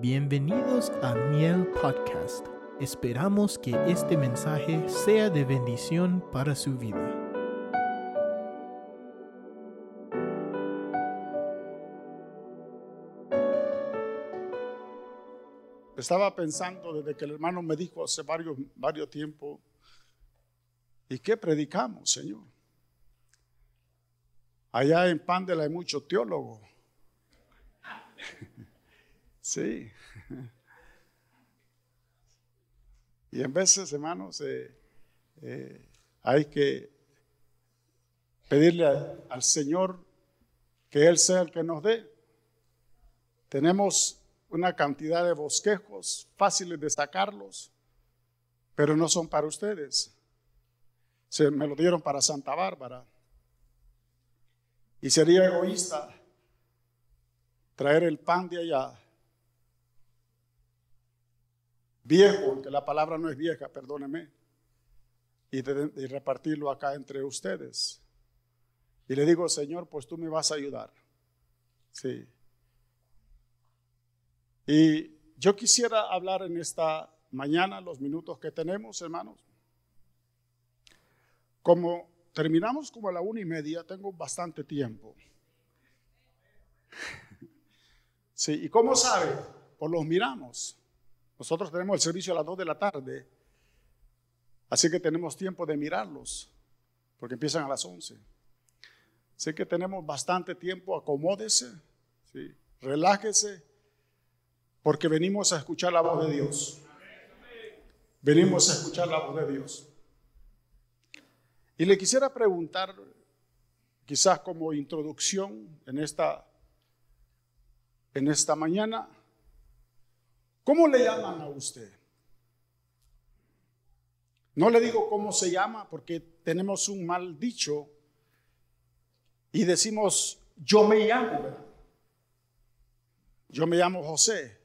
Bienvenidos a Miel Podcast. Esperamos que este mensaje sea de bendición para su vida. Estaba pensando desde que el hermano me dijo hace varios, varios tiempos, ¿y qué predicamos, Señor? Allá en Pandela hay muchos teólogos. Sí. Y en veces, hermanos, eh, eh, hay que pedirle al Señor que Él sea el que nos dé. Tenemos una cantidad de bosquejos fáciles de sacarlos, pero no son para ustedes. Se me lo dieron para Santa Bárbara. Y sería egoísta traer el pan de allá viejo, que la palabra no es vieja, perdóneme, y, y repartirlo acá entre ustedes. Y le digo, Señor, pues tú me vas a ayudar. Sí. Y yo quisiera hablar en esta mañana, los minutos que tenemos, hermanos. Como terminamos como a la una y media, tengo bastante tiempo. Sí, ¿y cómo sabe? Pues los miramos. Nosotros tenemos el servicio a las 2 de la tarde, así que tenemos tiempo de mirarlos, porque empiezan a las 11. Sé que tenemos bastante tiempo, acomódese, relájese, porque venimos a escuchar la voz de Dios. Venimos a escuchar la voz de Dios. Y le quisiera preguntar, quizás como introducción en esta, en esta mañana, ¿Cómo le llaman a usted? No le digo cómo se llama porque tenemos un mal dicho y decimos, yo me llamo, Yo me llamo José,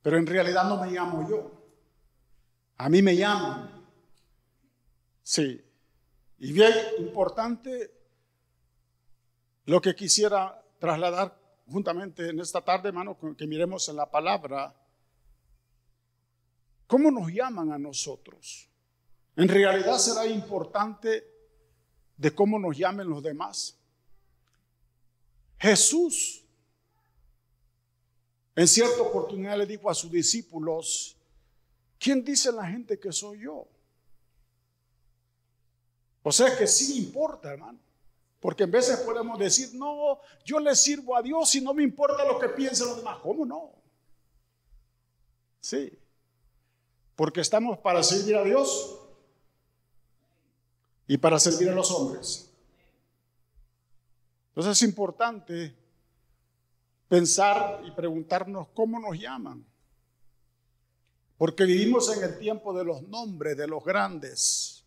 pero en realidad no me llamo yo. A mí me llaman. Sí. Y bien importante lo que quisiera trasladar juntamente en esta tarde, hermano, que miremos en la palabra, ¿cómo nos llaman a nosotros? En realidad será importante de cómo nos llamen los demás. Jesús, en cierta oportunidad le dijo a sus discípulos, ¿quién dice la gente que soy yo? O sea que sí importa, hermano. Porque en veces podemos decir, no, yo le sirvo a Dios y no me importa lo que piensen los demás. ¿Cómo no? Sí. Porque estamos para servir a Dios y para servir a los hombres. Entonces es importante pensar y preguntarnos cómo nos llaman. Porque vivimos en el tiempo de los nombres, de los grandes,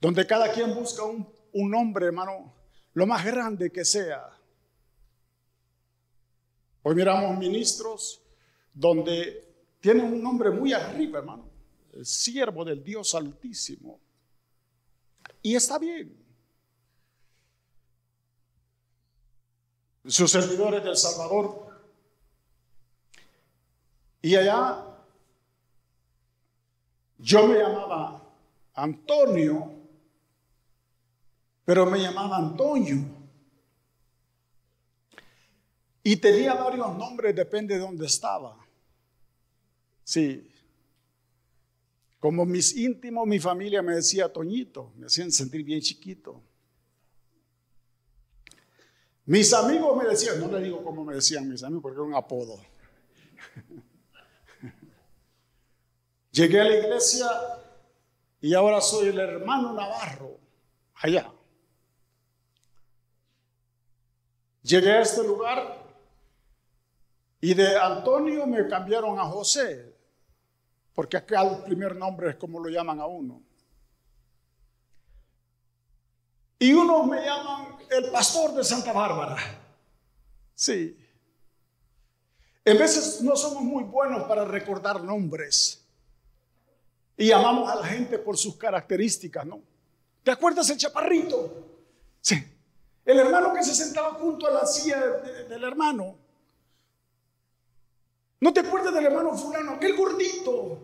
donde cada quien busca un un nombre, hermano, lo más grande que sea. Hoy miramos ministros donde tienen un nombre muy arriba, hermano, el siervo del Dios Altísimo. Y está bien. Sus servidores del Salvador. Y allá yo me llamaba Antonio pero me llamaba Antonio. Y tenía varios nombres, depende de dónde estaba. Sí. Como mis íntimos, mi familia me decía Toñito, me hacían sentir bien chiquito. Mis amigos me decían, no le digo cómo me decían mis amigos, porque era un apodo. Llegué a la iglesia y ahora soy el hermano Navarro, allá. Llegué a este lugar y de Antonio me cambiaron a José, porque acá el primer nombre es como lo llaman a uno. Y unos me llaman el pastor de Santa Bárbara. Sí. En veces no somos muy buenos para recordar nombres. Y llamamos a la gente por sus características, ¿no? ¿Te acuerdas el chaparrito? Sí. El hermano que se sentaba junto a la silla del hermano. No te acuerdas del hermano fulano, aquel gordito.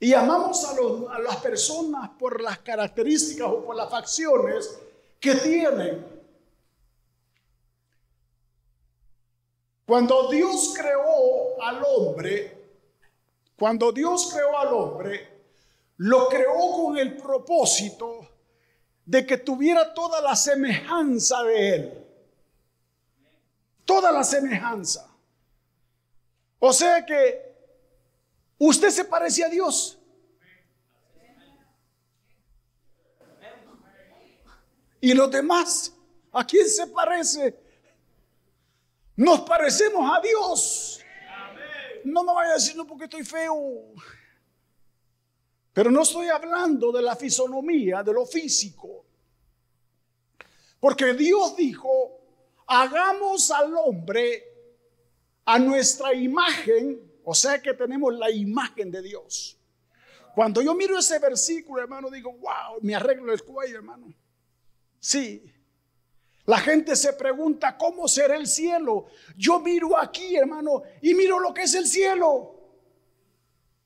Y amamos a, los- a las personas por las características o por las facciones que tienen. Cuando Dios creó al hombre, cuando Dios creó al hombre, lo creó con el propósito de que tuviera toda la semejanza de él. Toda la semejanza. O sea que usted se parece a Dios. Y los demás, ¿a quién se parece? Nos parecemos a Dios. No me vaya a decir no porque estoy feo. Pero no estoy hablando de la fisonomía, de lo físico. Porque Dios dijo, hagamos al hombre a nuestra imagen, o sea que tenemos la imagen de Dios. Cuando yo miro ese versículo, hermano, digo, wow, me arreglo el cuello, hermano. Sí. La gente se pregunta, ¿cómo será el cielo? Yo miro aquí, hermano, y miro lo que es el cielo.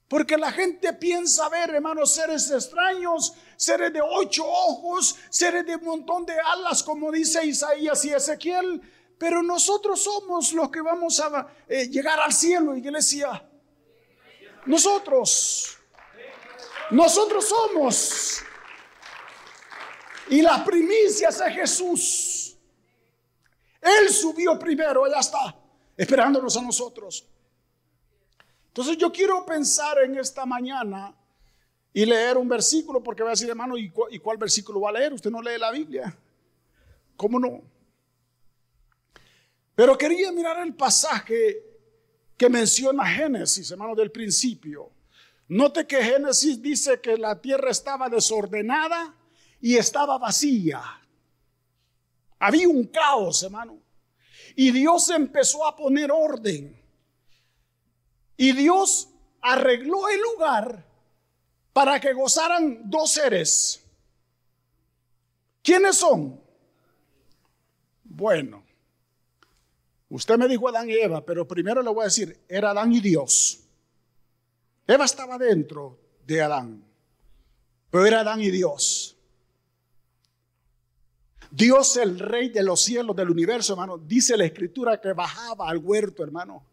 Porque la gente piensa ver, hermanos, seres extraños, seres de ocho ojos, seres de un montón de alas, como dice Isaías y Ezequiel. Pero nosotros somos los que vamos a eh, llegar al cielo, iglesia. Nosotros. Nosotros somos. Y las primicias es Jesús. Él subió primero, ya está, esperándonos a nosotros. Entonces yo quiero pensar en esta mañana y leer un versículo, porque va a decir, hermano, ¿y, cu- y cuál versículo va a leer? Usted no lee la Biblia. ¿Cómo no? Pero quería mirar el pasaje que menciona Génesis, hermano, del principio. Note que Génesis dice que la tierra estaba desordenada y estaba vacía. Había un caos, hermano. Y Dios empezó a poner orden. Y Dios arregló el lugar para que gozaran dos seres. ¿Quiénes son? Bueno, usted me dijo Adán y Eva, pero primero le voy a decir, era Adán y Dios. Eva estaba dentro de Adán, pero era Adán y Dios. Dios, el rey de los cielos, del universo, hermano, dice la escritura que bajaba al huerto, hermano.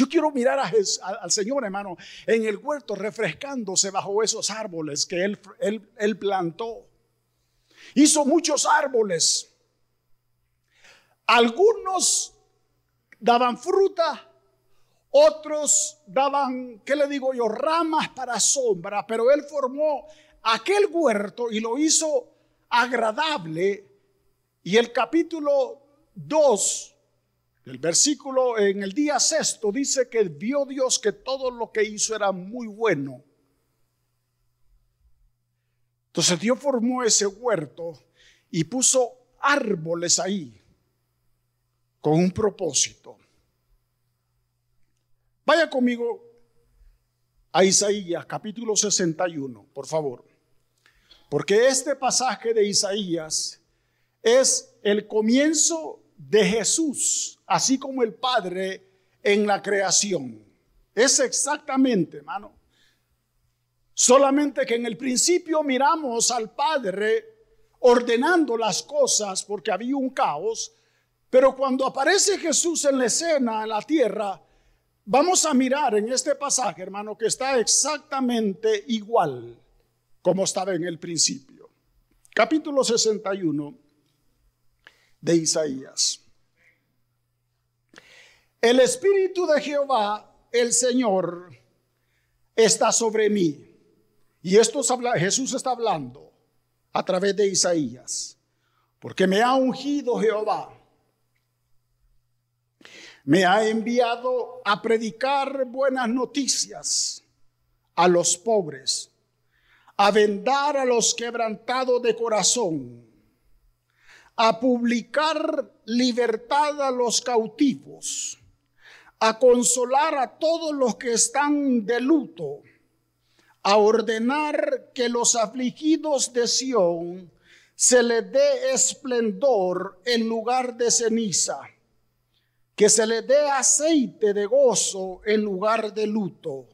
Yo quiero mirar al Señor, hermano, en el huerto refrescándose bajo esos árboles que él, él, él plantó. Hizo muchos árboles. Algunos daban fruta, otros daban, ¿qué le digo yo? Ramas para sombra, pero él formó aquel huerto y lo hizo agradable. Y el capítulo 2, el versículo en el día sexto, dice que vio Dios que todo lo que hizo era muy bueno. Entonces Dios formó ese huerto y puso árboles ahí con un propósito. Vaya conmigo a Isaías capítulo 61, por favor. Porque este pasaje de Isaías es el comienzo de Jesús, así como el Padre en la creación. Es exactamente, hermano. Solamente que en el principio miramos al Padre ordenando las cosas porque había un caos, pero cuando aparece Jesús en la escena, en la tierra, vamos a mirar en este pasaje, hermano, que está exactamente igual como estaba en el principio. Capítulo 61 de Isaías. El Espíritu de Jehová, el Señor, está sobre mí. Y esto es habla- Jesús está hablando a través de Isaías. Porque me ha ungido Jehová. Me ha enviado a predicar buenas noticias a los pobres, a vendar a los quebrantados de corazón, a publicar libertad a los cautivos, a consolar a todos los que están de luto, a ordenar que los afligidos de Sión se les dé esplendor en lugar de ceniza, que se le dé aceite de gozo en lugar de luto,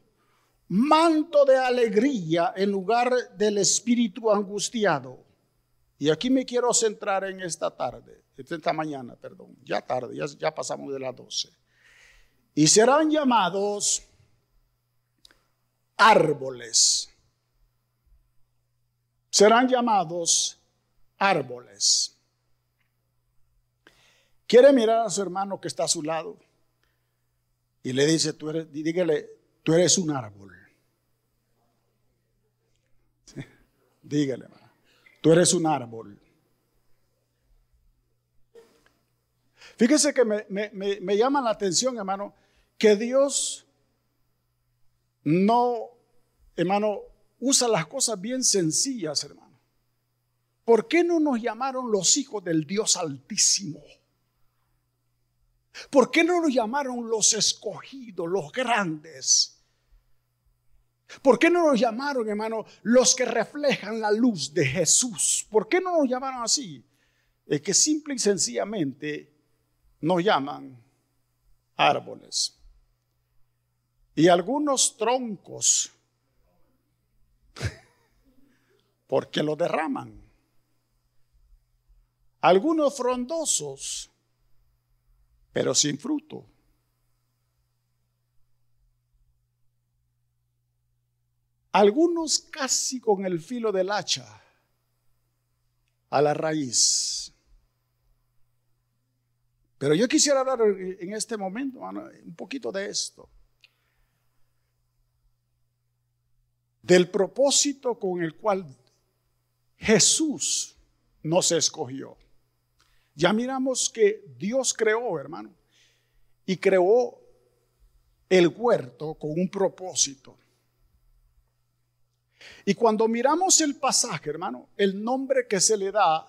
manto de alegría en lugar del espíritu angustiado. Y aquí me quiero centrar en esta tarde, esta mañana, perdón, ya tarde, ya, ya pasamos de las 12. Y serán llamados árboles. Serán llamados árboles. Quiere mirar a su hermano que está a su lado y le dice, tú eres, dígale, tú eres un árbol. Dígale, hermano, tú eres un árbol. Fíjese que me, me llama la atención, hermano, que Dios no, hermano, usa las cosas bien sencillas, hermano. ¿Por qué no nos llamaron los hijos del Dios Altísimo? ¿Por qué no nos llamaron los escogidos, los grandes? ¿Por qué no nos llamaron, hermano, los que reflejan la luz de Jesús? ¿Por qué no nos llamaron así? Es que simple y sencillamente nos llaman árboles. Y algunos troncos, porque lo derraman. Algunos frondosos, pero sin fruto. Algunos casi con el filo del hacha a la raíz. Pero yo quisiera hablar en este momento un poquito de esto. Del propósito con el cual Jesús nos escogió. Ya miramos que Dios creó, hermano, y creó el huerto con un propósito. Y cuando miramos el pasaje, hermano, el nombre que se le da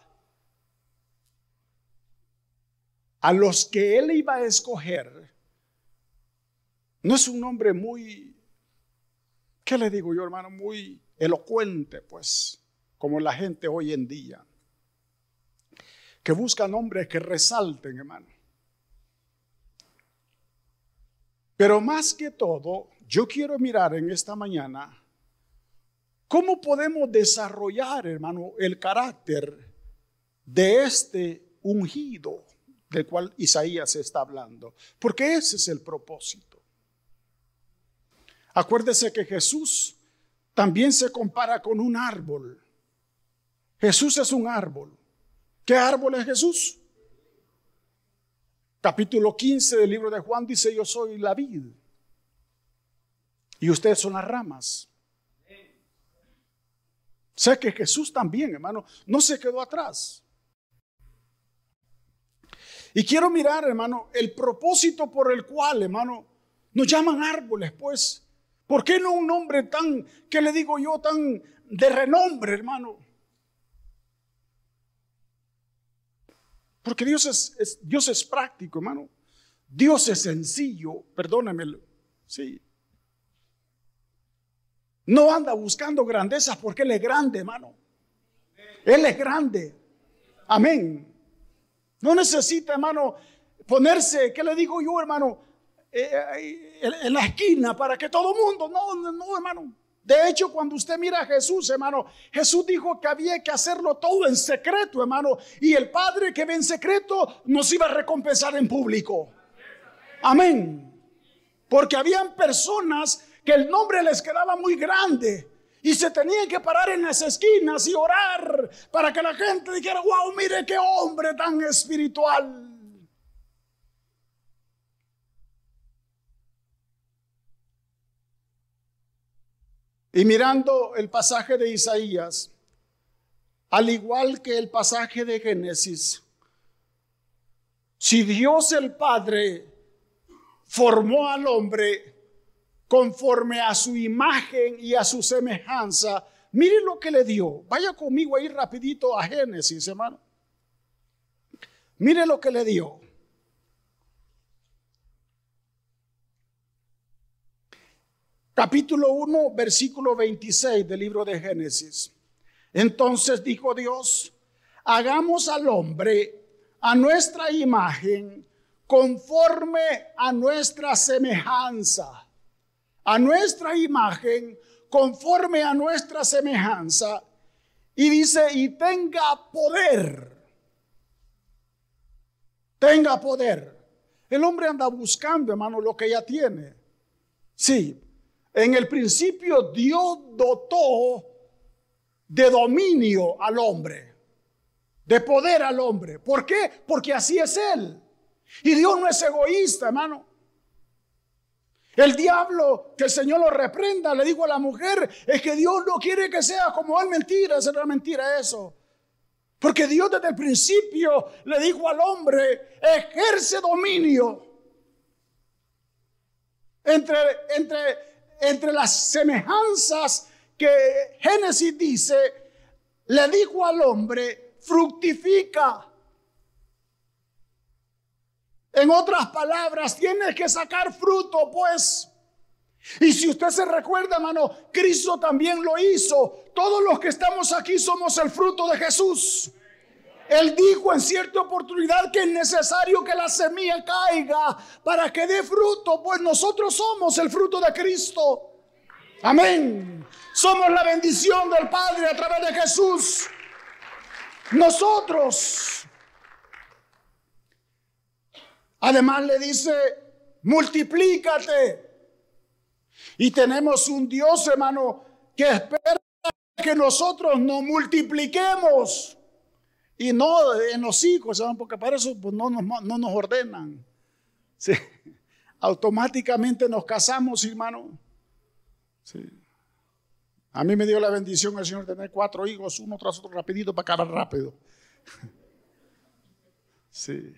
a los que él iba a escoger, no es un nombre muy, ¿qué le digo yo, hermano? Muy elocuente, pues, como la gente hoy en día que buscan hombres que resalten, hermano. Pero más que todo, yo quiero mirar en esta mañana cómo podemos desarrollar, hermano, el carácter de este ungido del cual Isaías está hablando. Porque ese es el propósito. Acuérdese que Jesús también se compara con un árbol. Jesús es un árbol. ¿Qué árbol es Jesús? Capítulo 15 del libro de Juan dice, yo soy la vid y ustedes son las ramas. Sé que Jesús también, hermano, no se quedó atrás. Y quiero mirar, hermano, el propósito por el cual, hermano, nos llaman árboles, pues. ¿Por qué no un nombre tan, que le digo yo, tan de renombre, hermano? Porque Dios es, Dios es práctico, hermano. Dios es sencillo, perdónenme. Sí. No anda buscando grandezas porque Él es grande, hermano. Él es grande. Amén. No necesita, hermano, ponerse, ¿qué le digo yo, hermano? Eh, eh, en la esquina para que todo el mundo, no, no, hermano. De hecho, cuando usted mira a Jesús, hermano, Jesús dijo que había que hacerlo todo en secreto, hermano. Y el Padre que ve en secreto nos iba a recompensar en público. Amén. Porque habían personas que el nombre les quedaba muy grande. Y se tenían que parar en las esquinas y orar para que la gente dijera, wow, mire qué hombre tan espiritual. Y mirando el pasaje de Isaías, al igual que el pasaje de Génesis, si Dios el Padre formó al hombre conforme a su imagen y a su semejanza, mire lo que le dio. Vaya conmigo ahí rapidito a Génesis, hermano. Mire lo que le dio. Capítulo 1, versículo 26 del libro de Génesis. Entonces dijo Dios, hagamos al hombre a nuestra imagen conforme a nuestra semejanza, a nuestra imagen, conforme a nuestra semejanza. Y dice, y tenga poder. Tenga poder. El hombre anda buscando, hermano, lo que ya tiene. Sí, en el principio Dios dotó de dominio al hombre, de poder al hombre. ¿Por qué? Porque así es Él. Y Dios no es egoísta, hermano. El diablo, que el Señor lo reprenda, le dijo a la mujer, es que Dios no quiere que sea como él mentira, es una mentira eso. Porque Dios desde el principio le dijo al hombre, ejerce dominio entre, entre, entre las semejanzas que Génesis dice, le dijo al hombre, fructifica. En otras palabras, tienes que sacar fruto, pues. Y si usted se recuerda, hermano, Cristo también lo hizo. Todos los que estamos aquí somos el fruto de Jesús. Él dijo en cierta oportunidad que es necesario que la semilla caiga para que dé fruto, pues nosotros somos el fruto de Cristo. Amén. Somos la bendición del Padre a través de Jesús. Nosotros Además le dice, multiplícate. Y tenemos un Dios, hermano, que espera que nosotros nos multipliquemos. Y no en los hijos, porque para eso pues, no, nos, no nos ordenan. Automáticamente nos casamos, hermano. A mí me dio la bendición el Señor tener cuatro hijos, uno tras otro, rapidito para acabar rápido. Sí.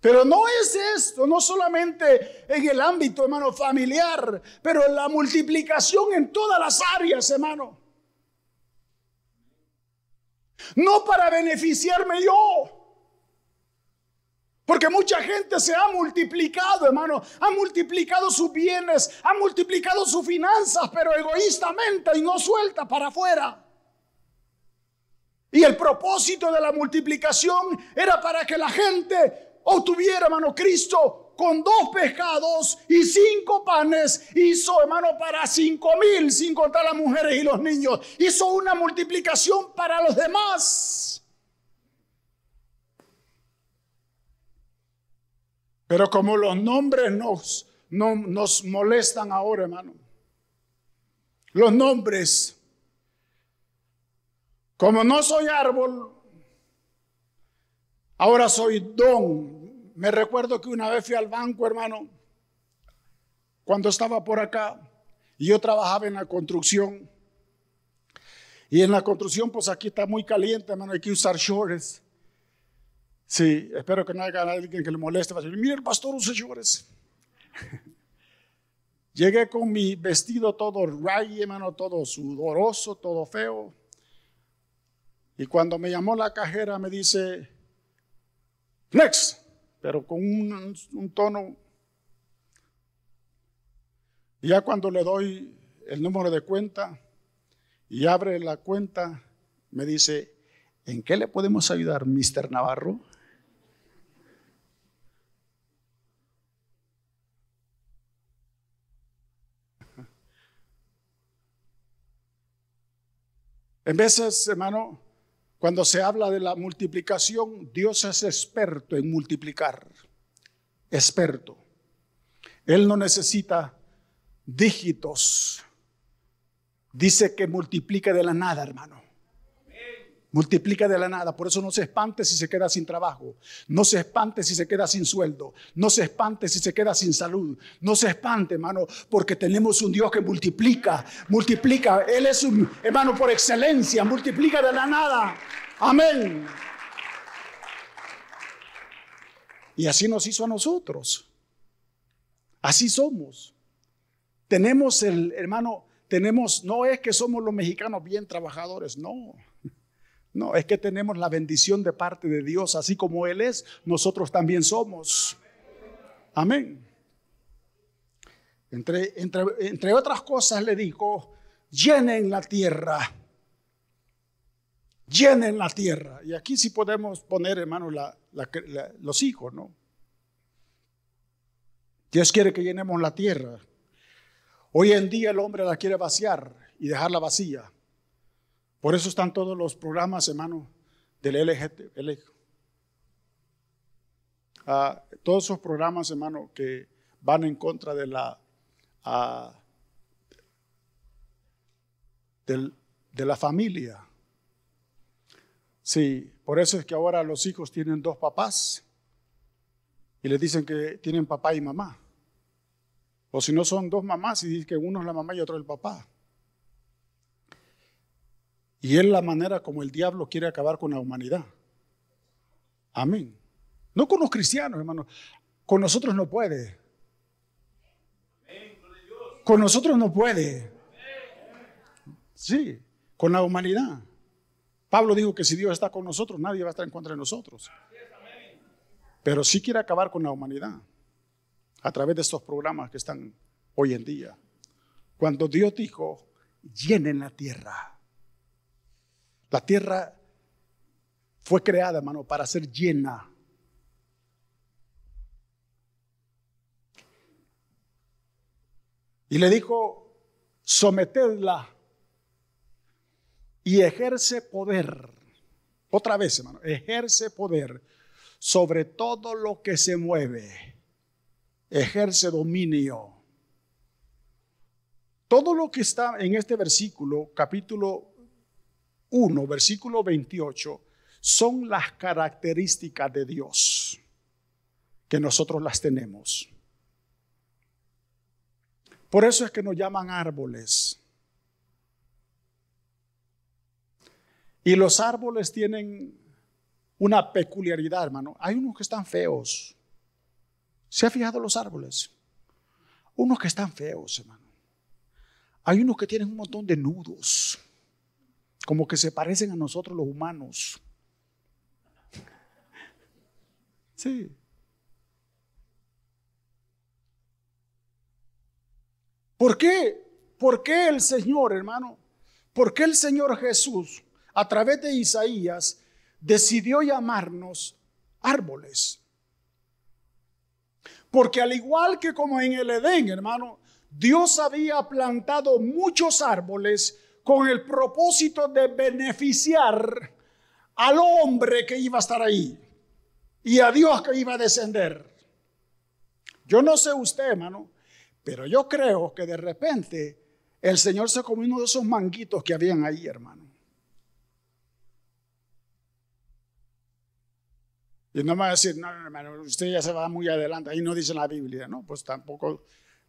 Pero no es esto, no solamente en el ámbito, hermano, familiar, pero la multiplicación en todas las áreas, hermano. No para beneficiarme yo. Porque mucha gente se ha multiplicado, hermano, ha multiplicado sus bienes, ha multiplicado sus finanzas, pero egoístamente y no suelta para afuera. Y el propósito de la multiplicación era para que la gente tuviera hermano, Cristo con dos pescados y cinco panes, hizo, hermano, para cinco mil, sin contar las mujeres y los niños. Hizo una multiplicación para los demás. Pero como los nombres nos, nos molestan ahora, hermano. Los nombres. Como no soy árbol, Ahora soy don. Me recuerdo que una vez fui al banco, hermano, cuando estaba por acá, y yo trabajaba en la construcción. Y en la construcción, pues aquí está muy caliente, hermano, hay que usar shorts. Sí, espero que no haya alguien que le moleste. Mira, el pastor usa shorts. Llegué con mi vestido todo ray, hermano, todo sudoroso, todo feo. Y cuando me llamó la cajera, me dice, Next, pero con un, tono. Ya cuando le doy el número de cuenta y abre la cuenta, me dice, ¿en qué le podemos ayudar, Mr. Navarro? En veces, hermano, cuando se habla de la multiplicación, Dios es experto en multiplicar. Experto. Él no necesita dígitos. Dice que multiplica de la nada, hermano. Multiplica de la nada. Por eso no se espante si se queda sin trabajo. No se espante si se queda sin sueldo. No se espante si se queda sin salud. No se espante, hermano, porque tenemos un Dios que multiplica. Multiplica. Él es un hermano por excelencia. Multiplica de la nada. Amén. Y así nos hizo a nosotros. Así somos. Tenemos el, hermano, tenemos, no es que somos los mexicanos bien trabajadores, no. No, es que tenemos la bendición de parte de Dios, así como Él es, nosotros también somos. Amén. Entre, entre, entre otras cosas le dijo, llenen la tierra llenen la tierra. Y aquí sí podemos poner, hermano, la, los hijos, ¿no? Dios quiere que llenemos la tierra. Hoy en día el hombre la quiere vaciar y dejarla vacía. Por eso están todos los programas, hermano, del LGT, ah, todos esos programas, hermano, que van en contra de la ah, de la familia. Sí, por eso es que ahora los hijos tienen dos papás y les dicen que tienen papá y mamá. O si no son dos mamás y dicen que uno es la mamá y otro el papá. Y es la manera como el diablo quiere acabar con la humanidad. Amén. No con los cristianos, hermano. Con nosotros no puede. Con nosotros no puede. Sí, con la humanidad. Pablo dijo que si Dios está con nosotros, nadie va a estar en contra de nosotros. Pero sí quiere acabar con la humanidad a través de estos programas que están hoy en día. Cuando Dios dijo, llenen la tierra. La tierra fue creada, hermano, para ser llena. Y le dijo, sometedla y ejerce poder. Otra vez, hermano, ejerce poder sobre todo lo que se mueve. Ejerce dominio. Todo lo que está en este versículo, capítulo 1, versículo 28, son las características de Dios que nosotros las tenemos. Por eso es que nos llaman árboles. Y los árboles tienen una peculiaridad, hermano. Hay unos que están feos. ¿Se ha fijado los árboles? Unos que están feos, hermano. Hay unos que tienen un montón de nudos, como que se parecen a nosotros los humanos. Sí. ¿Por qué? ¿Por qué el Señor, hermano? ¿Por qué el Señor Jesús a través de Isaías, decidió llamarnos árboles. Porque al igual que como en el Edén, hermano, Dios había plantado muchos árboles con el propósito de beneficiar al hombre que iba a estar ahí y a Dios que iba a descender. Yo no sé usted, hermano, pero yo creo que de repente el Señor se comió uno de esos manguitos que habían ahí, hermano. Y no me va a decir, no, hermano, usted ya se va muy adelante, ahí no dice la Biblia, ¿no? Pues tampoco,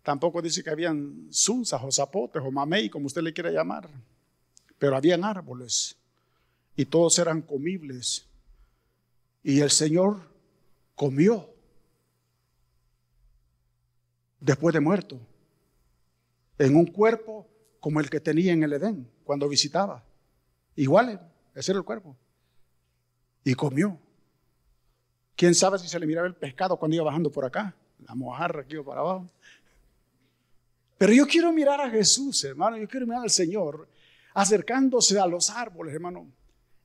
tampoco dice que habían sunzas o zapotes o mamey, como usted le quiera llamar. Pero habían árboles y todos eran comibles. Y el Señor comió después de muerto, en un cuerpo como el que tenía en el Edén cuando visitaba. Igual, ese era el cuerpo. Y comió. ¿Quién sabe si se le miraba el pescado cuando iba bajando por acá? La mojarra aquí o para abajo. Pero yo quiero mirar a Jesús, hermano. Yo quiero mirar al Señor acercándose a los árboles, hermano.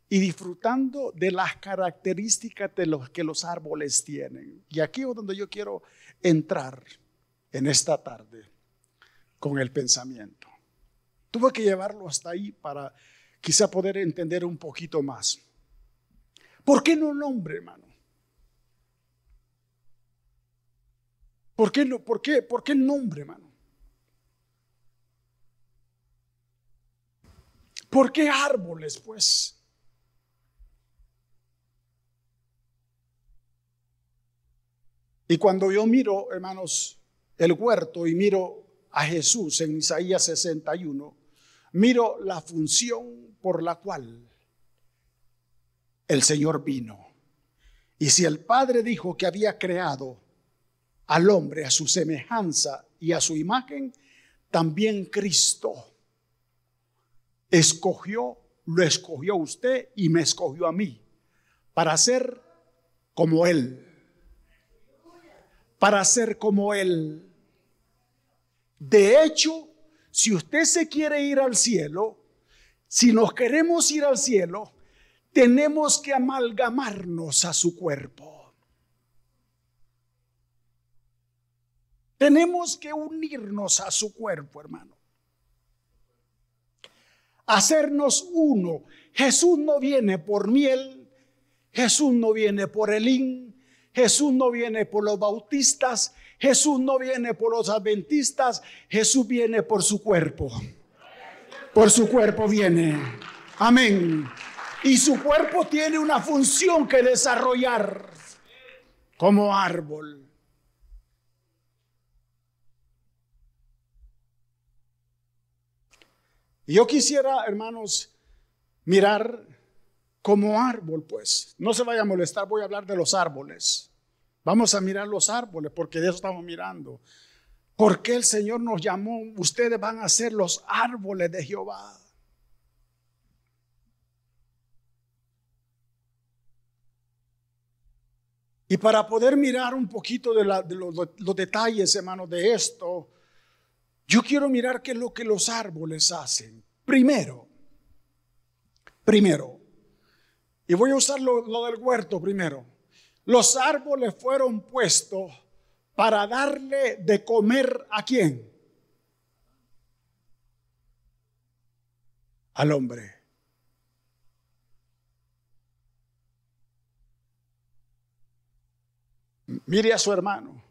Y disfrutando de las características de los que los árboles tienen. Y aquí es donde yo quiero entrar en esta tarde con el pensamiento. Tuve que llevarlo hasta ahí para quizá poder entender un poquito más. ¿Por qué no el hombre, hermano? ¿Por qué, por qué, por qué el nombre, hermano? ¿Por qué árboles, pues? Y cuando yo miro, hermanos, el huerto y miro a Jesús en Isaías 61, miro la función por la cual el Señor vino. Y si el Padre dijo que había creado al hombre a su semejanza y a su imagen, también Cristo escogió, lo escogió usted y me escogió a mí para ser como Él. Para ser como Él. De hecho, si usted se quiere ir al cielo, si nos queremos ir al cielo, tenemos que amalgamarnos a su cuerpo. Tenemos que unirnos a su cuerpo, hermano. Hacernos uno. Jesús no viene por miel, Jesús no viene por elín, Jesús no viene por los bautistas, Jesús no viene por los adventistas, Jesús viene por su cuerpo. Por su cuerpo viene. Amén. Y su cuerpo tiene una función que desarrollar como árbol. Yo quisiera, hermanos, mirar como árbol, pues. No se vaya a molestar, voy a hablar de los árboles. Vamos a mirar los árboles, porque de eso estamos mirando. Porque el Señor nos llamó? Ustedes van a ser los árboles de Jehová. Y para poder mirar un poquito de, los, los, detalles, hermanos, de esto, yo quiero mirar qué es lo que los árboles hacen. Primero, primero, y voy a usar lo, del huerto primero. Los árboles fueron puestos para darle de comer a quién? Al hombre. Mire a su hermano.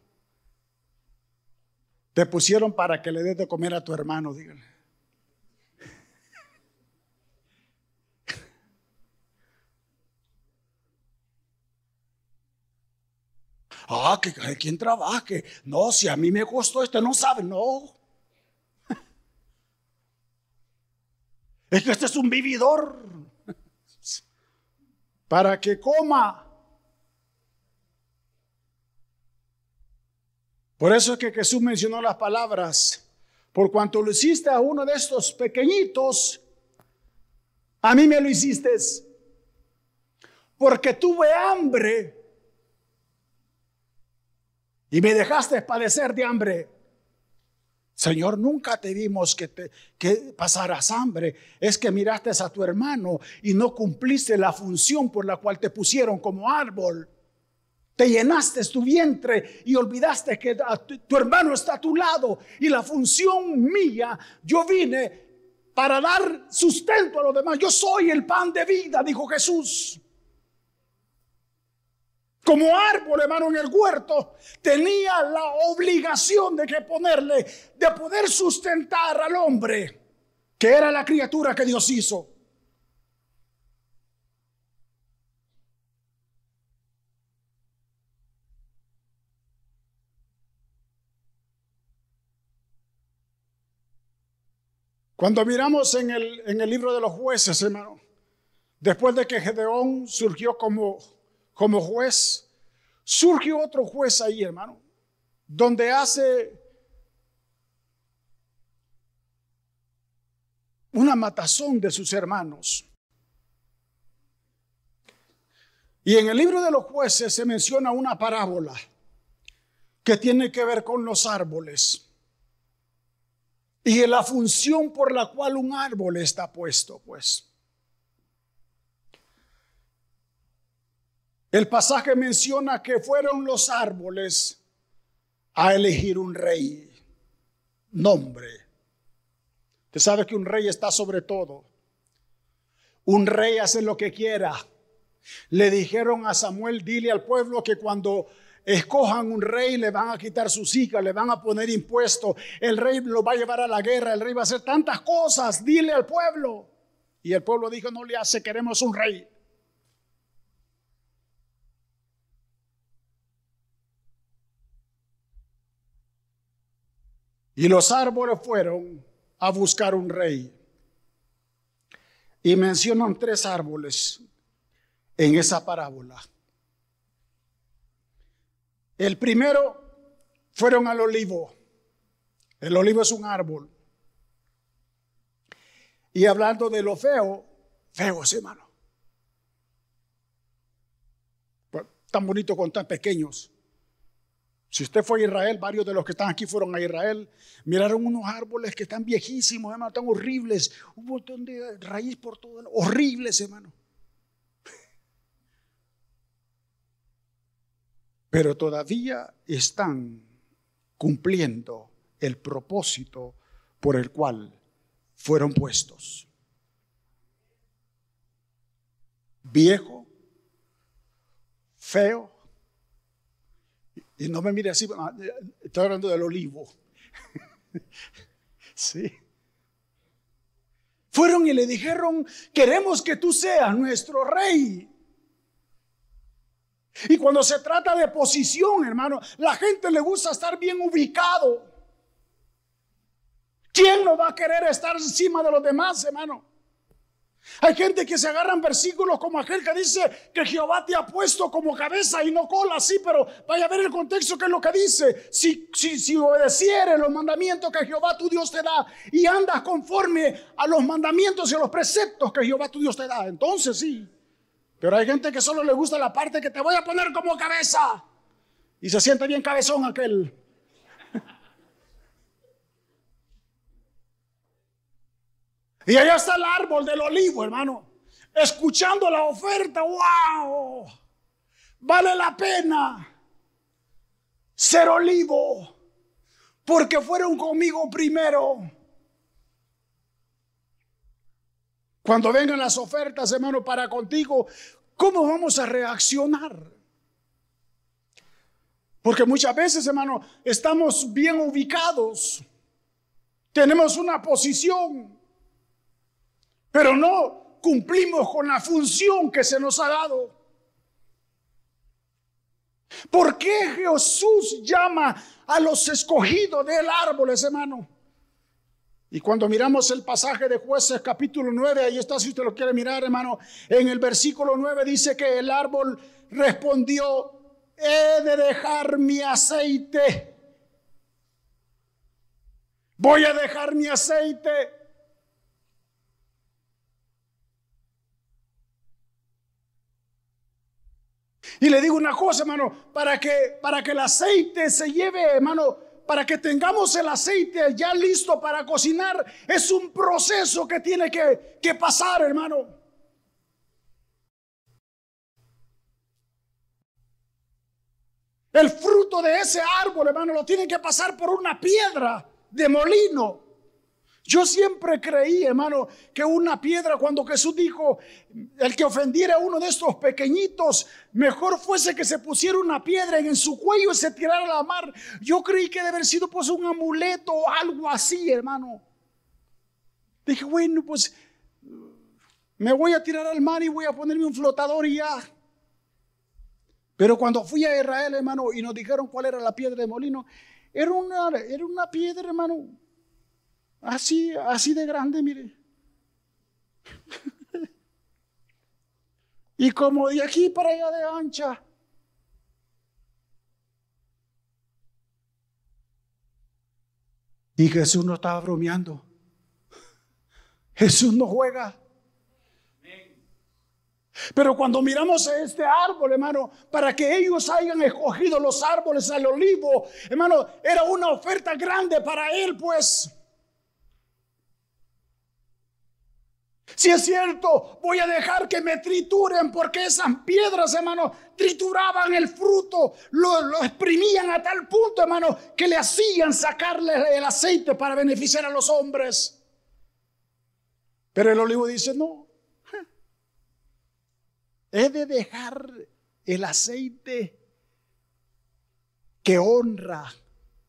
Te pusieron para que le des de comer a tu hermano, dígale. Ah, que hay quien trabaje. No, si a mí me costó este, no sabe, no. Es que este es un vividor. Para que coma. Por eso es que Jesús mencionó las palabras, por cuanto lo hiciste a uno de estos pequeñitos, a mí me lo hiciste. Porque tuve hambre y me dejaste padecer de hambre. Señor, nunca te vimos que, te, que pasaras hambre. Es que miraste a tu hermano y no cumpliste la función por la cual te pusieron como árbol. Te llenaste tu vientre y olvidaste que tu hermano está a tu lado. Y la función mía, yo vine para dar sustento a los demás. Yo soy el pan de vida, dijo Jesús. Como árbol, hermano, en el huerto, tenía la obligación de que ponerle, de poder sustentar al hombre, que era la criatura que Dios hizo. Cuando miramos en el, en el libro de los jueces, hermano, después de que Gedeón surgió como, como juez, surgió otro juez ahí, hermano, donde hace una matazón de sus hermanos. Y en el libro de los jueces se menciona una parábola que tiene que ver con los árboles y la función por la cual un árbol está puesto, pues. El pasaje menciona que fueron los árboles a elegir un rey, nombre. Usted sabe que un rey está sobre todo. Un rey hace lo que quiera. Le dijeron a Samuel, dile al pueblo que cuando escojan un rey, le van a quitar sus hijas, le van a poner impuestos, el rey lo va a llevar a la guerra, el rey va a hacer tantas cosas, dile al pueblo. Y el pueblo dijo, no le hace, queremos un rey. Y los árboles fueron a buscar un rey. Y mencionan tres árboles en esa parábola. El primero fueron al olivo. El olivo es un árbol. Y hablando de lo feo, feos, hermano. Tan bonito con tan pequeños. Si usted fue a Israel, varios de los que están aquí fueron a Israel, miraron unos árboles que están viejísimos, hermano, tan horribles, un montón de raíz por todo, horribles, hermano. Pero todavía están cumpliendo el propósito por el cual fueron puestos. Viejo, feo, y no me mire así, estoy hablando del olivo. sí. Fueron y le dijeron, queremos que tú seas nuestro rey. Y cuando se trata de posición, hermano, la gente le gusta estar bien ubicado. ¿Quién no va a querer estar encima de los demás, hermano? Hay gente que se agarran versículos como aquel que dice que Jehová te ha puesto como cabeza y no cola, sí, pero vaya a ver el contexto que es lo que dice. Si, si, si obedecieres los mandamientos que Jehová tu Dios te da y andas conforme a los mandamientos y a los preceptos que Jehová tu Dios te da, entonces sí. Pero hay gente que solo le gusta la parte que te voy a poner como cabeza y se siente bien cabezón aquel. Y allá está el árbol del olivo, hermano. Escuchando la oferta, wow. Vale la pena ser olivo porque fueron conmigo primero. Cuando vengan las ofertas, hermano, para contigo, ¿cómo vamos a reaccionar? Porque muchas veces, hermano, estamos bien ubicados. Tenemos una posición pero no cumplimos con la función que se nos ha dado. ¿Por qué Jesús llama a los escogidos del árbol, hermano? Y cuando miramos el pasaje de jueces capítulo 9, ahí está si usted lo quiere mirar, hermano, en el versículo 9 dice que el árbol respondió, he de dejar mi aceite. Voy a dejar mi aceite Y le digo una cosa, hermano, para que, para que el aceite se lleve, hermano, para que tengamos el aceite ya listo para cocinar, es un proceso que tiene que, que pasar, hermano. El fruto de ese árbol, hermano, lo tiene que pasar por una piedra de molino. Yo siempre creí, hermano, que una piedra, cuando Jesús dijo, el que ofendiera a uno de estos pequeñitos, mejor fuese que se pusiera una piedra en su cuello y se tirara a la mar. Yo creí que debe haber sido pues un amuleto o algo así, hermano. Dije, bueno, pues me voy a tirar al mar y voy a ponerme un flotador y ya. Pero cuando fui a Israel, hermano, y nos dijeron cuál era la piedra de molino, era una, era una piedra, hermano, Así, así de grande, mire. y como de aquí para allá de ancha. Y Jesús no estaba bromeando. Jesús no juega. Pero cuando miramos este árbol, hermano, para que ellos hayan escogido los árboles al olivo, hermano, era una oferta grande para él, pues. Si es cierto, voy a dejar que me trituren porque esas piedras, hermano, trituraban el fruto, lo, exprimían a tal punto, hermano, que le hacían sacarle el aceite para beneficiar a los hombres. Pero el olivo dice, no, he de dejar el aceite que honra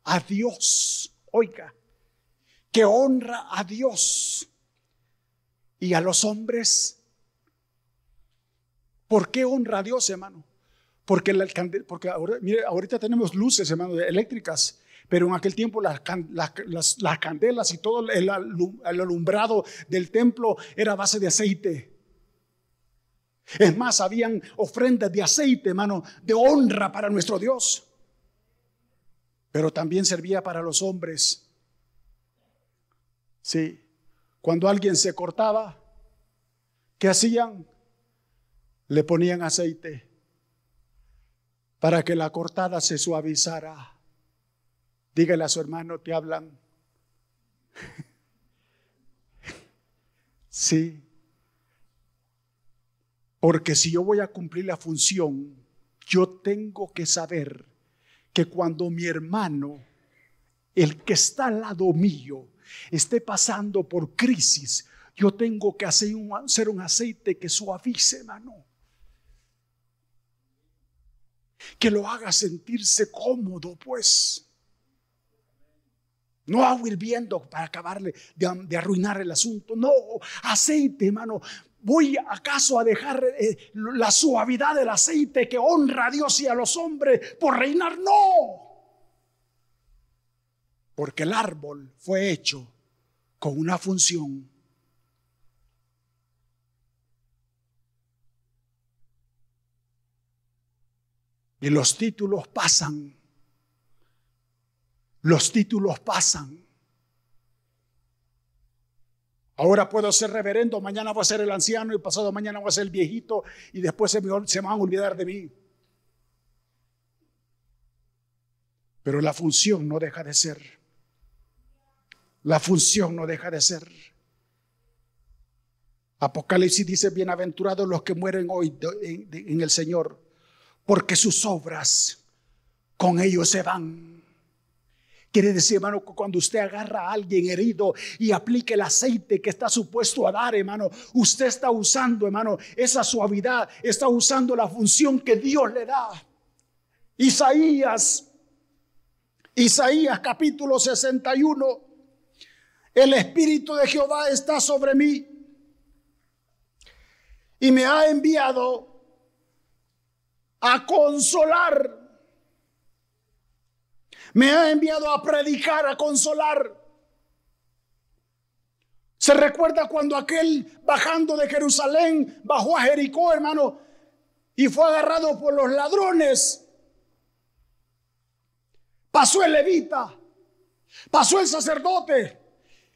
a Dios, oiga, que honra a Dios y a los hombres. ¿Por qué honra a Dios, hermano? Porque, porque ahorita tenemos luces, hermano, eléctricas, pero en aquel tiempo las, las, candelas y todo el, alumbrado del templo era a base de aceite. Es más, habían ofrendas de aceite, hermano, de honra para nuestro Dios. Pero también servía para los hombres. Sí. Cuando alguien se cortaba, ¿qué hacían? Le ponían aceite para que la cortada se suavizara. Dígale a su hermano, te hablan. sí. Porque si yo voy a cumplir la función, yo tengo que saber que cuando mi hermano el que está al lado mío esté pasando por crisis, yo tengo que hacer un, hacer un aceite que suavice, hermano. Que lo haga sentirse cómodo, pues. No agua hirviendo para acabarle de, arruinar el asunto. No, aceite, hermano. ¿Voy acaso a dejar eh, la suavidad del aceite que honra a Dios y a los hombres por reinar? No. Porque el árbol fue hecho con una función. Y los títulos pasan. Los títulos pasan. Ahora puedo ser reverendo, mañana voy a ser el anciano y pasado mañana voy a ser el viejito y después se me, van a olvidar de mí. Pero la función no deja de ser. La función no deja de ser. Apocalipsis dice, bienaventurados los que mueren hoy en el Señor, porque sus obras con ellos se van. Quiere decir, hermano, cuando usted agarra a alguien herido y aplique el aceite que está supuesto a dar, hermano, usted está usando, hermano, esa suavidad, está usando la función que Dios le da. Isaías, Isaías capítulo 61 el Espíritu de Jehová está sobre mí y me ha enviado a consolar. Me ha enviado a predicar, a consolar. Se recuerda cuando aquel bajando de Jerusalén bajó a Jericó, hermano, y fue agarrado por los ladrones. Pasó el levita, pasó el sacerdote,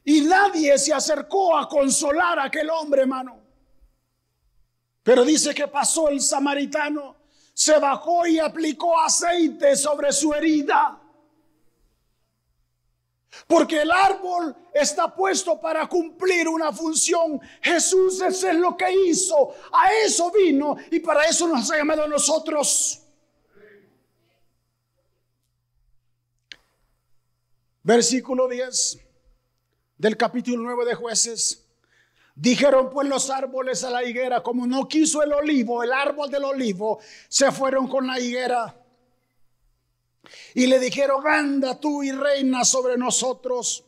y nadie se acercó a consolar a aquel hombre, hermano. Pero dice que pasó el samaritano, se bajó y aplicó aceite sobre su herida. Porque el árbol está puesto para cumplir una función. Jesús es lo que hizo. A eso vino y para eso nos ha llamado a nosotros. Versículo 10 del capítulo 9 de jueces. Dijeron pues los árboles a la higuera, como no quiso el olivo, el árbol del olivo, se fueron con la higuera. Y le dijeron, anda tú y reina sobre nosotros.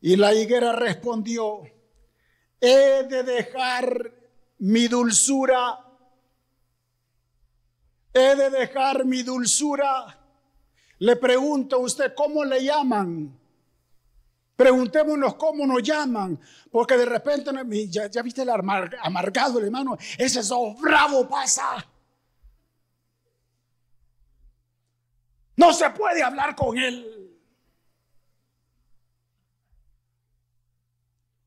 Y la higuera respondió, he de dejar mi dulzura, he de dejar mi dulzura le pregunto a usted, ¿cómo le llaman? Preguntémonos cómo nos llaman, porque de repente, ya, viste el amargado, hermano, ese es bravo pasa. No se puede hablar con él.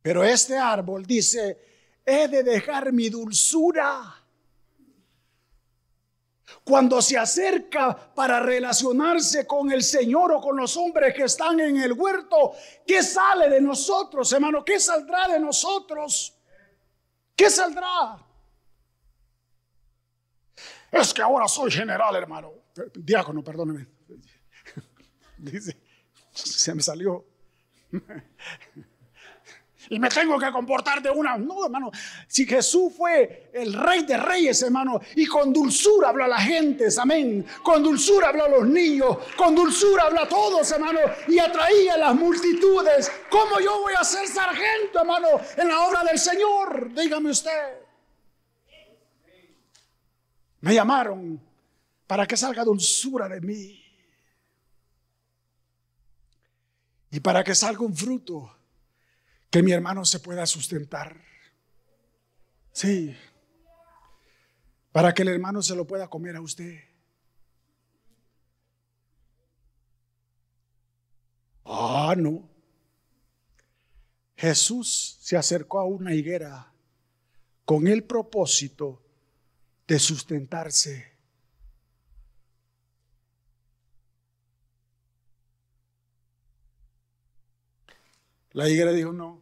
Pero este árbol dice, he de dejar mi dulzura cuando se acerca para relacionarse con el Señor o con los hombres que están en el huerto, ¿qué sale de nosotros, hermano? ¿Qué saldrá de nosotros? ¿Qué saldrá? Es que ahora soy general, hermano. Diácono, perdóneme. Dice, se me salió y me tengo que comportar de una. No, hermano. Si Jesús fue el rey de reyes, hermano, y con dulzura habló a la gente, amén. Con dulzura habló a los niños, con dulzura habló a todos, hermano, y atraía a las multitudes. ¿Cómo yo voy a ser sargento, hermano, en la obra del Señor? Dígame usted. Me llamaron para que salga dulzura de mí. Y para que salga un fruto que mi hermano se pueda sustentar. Sí. Para que el hermano se lo pueda comer a usted. Ah, no. Jesús se acercó a una higuera con el propósito de sustentarse. La higuera dijo, no,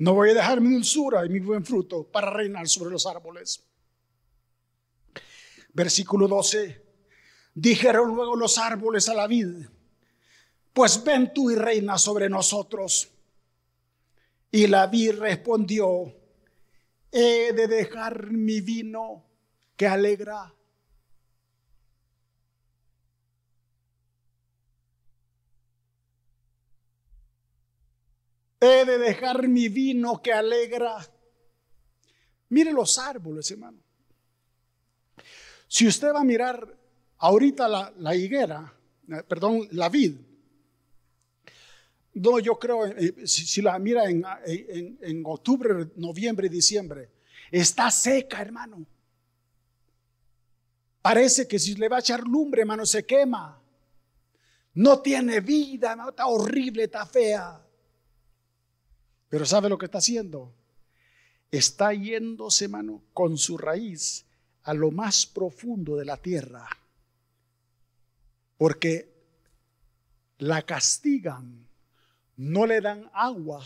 no voy a dejar mi dulzura y mi buen fruto para reinar sobre los árboles. Versículo 12. Dijeron luego los árboles a la vid, pues ven tú y reina sobre nosotros. Y la vid respondió, he de dejar mi vino que alegra. He de dejar mi vino que alegra. Mire los árboles, hermano. Si usted va a mirar ahorita la, higuera, eh, perdón, la vid, no, yo creo, eh, si, la mira en, en, octubre, noviembre diciembre, está seca, hermano. Parece que si le va a echar lumbre, hermano, se quema. No tiene vida, hermano, está horrible, está fea. Pero ¿sabe lo que está haciendo? Está yéndose, hermano, con su raíz a lo más profundo de la tierra. Porque la castigan, no le dan agua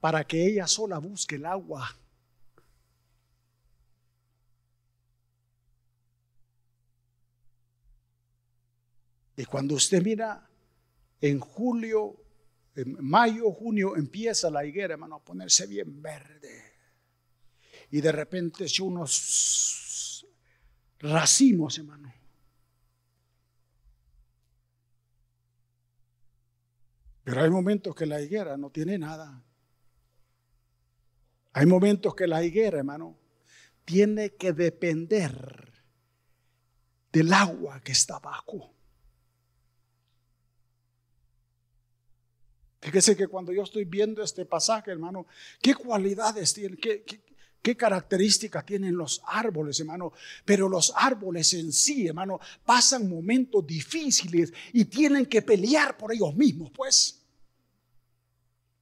para que ella sola busque el agua. Y cuando usted mira en julio en mayo, junio empieza la higuera, hermano, a ponerse bien verde. Y de repente es unos racimos, hermano. Pero hay momentos que la higuera no tiene nada. Hay momentos que la higuera, hermano, tiene que depender del agua que está abajo. Fíjese que cuando yo estoy viendo este pasaje, hermano, qué cualidades tienen, qué, qué, características tienen los árboles, hermano. Pero los árboles en sí, hermano, pasan momentos difíciles y tienen que pelear por ellos mismos, pues.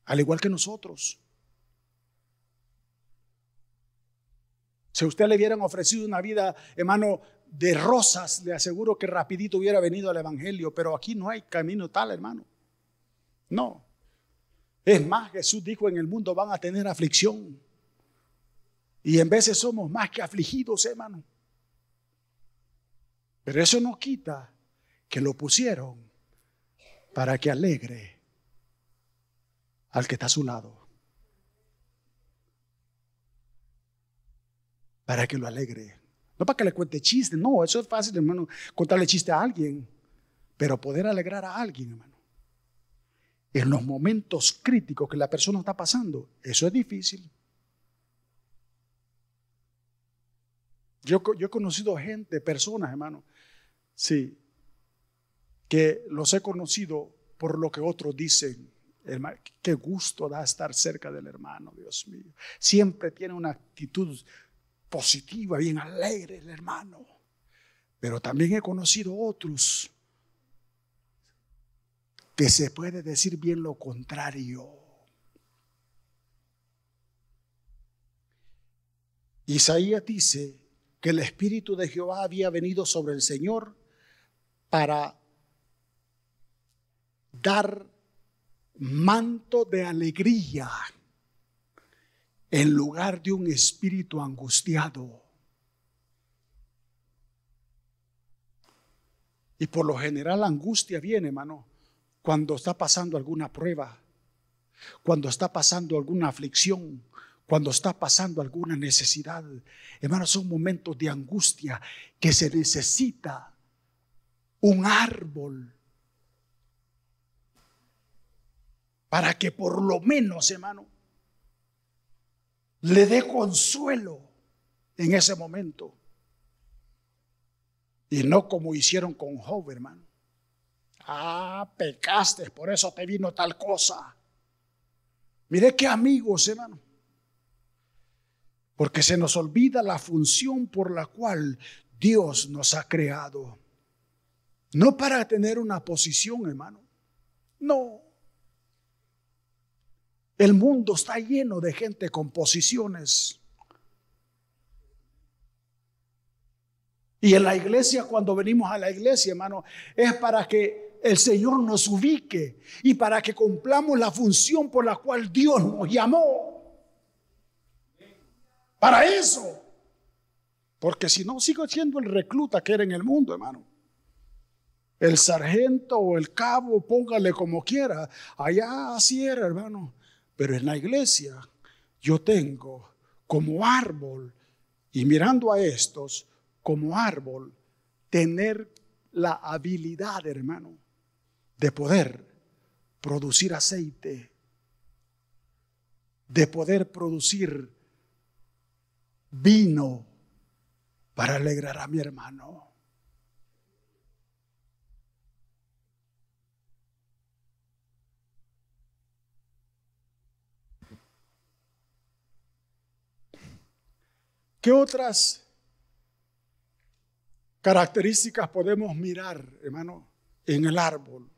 Al igual que nosotros. Si a usted le hubieran ofrecido una vida, hermano, de rosas, le aseguro que rapidito hubiera venido al Evangelio, pero aquí no hay camino tal, hermano. No. Es más, Jesús dijo, en el mundo van a tener aflicción. Y en veces somos más que afligidos, hermano. Pero eso no quita que lo pusieron para que alegre al que está a su lado. Para que lo alegre. No para que le cuente chiste, no, eso es fácil, hermano, contarle chiste a alguien. Pero poder alegrar a alguien, hermano en los momentos críticos que la persona está pasando, eso es difícil. Yo, he conocido gente, personas, hermano, sí, que los he conocido por lo que otros dicen. Qué gusto da estar cerca del hermano, Dios mío. Siempre tiene una actitud positiva, bien alegre el hermano. Pero también he conocido otros que se puede decir bien lo contrario. Isaías dice que el Espíritu de Jehová había venido sobre el Señor para dar manto de alegría en lugar de un espíritu angustiado. Y por lo general la angustia viene, hermano, cuando está pasando alguna prueba, cuando está pasando alguna aflicción, cuando está pasando alguna necesidad. Hermanos, son momentos de angustia que se necesita un árbol para que por lo menos, hermano, le dé consuelo en ese momento. Y no como hicieron con Job, hermano. Ah, pecaste, por eso te vino tal cosa. Mire qué amigos, hermano. Porque se nos olvida la función por la cual Dios nos ha creado. No para tener una posición, hermano. No. El mundo está lleno de gente con posiciones. Y en la iglesia, cuando venimos a la iglesia, hermano, es para que el Señor nos ubique y para que cumplamos la función por la cual Dios nos llamó. Para eso. Porque si no, sigo siendo el recluta que era en el mundo, hermano. El sargento o el cabo, póngale como quiera. Allá así era, hermano. Pero en la iglesia yo tengo como árbol, y mirando a estos como árbol, tener la habilidad, hermano, de poder producir aceite, de poder producir vino para alegrar a mi hermano. ¿Qué otras características podemos mirar, hermano, en el árbol,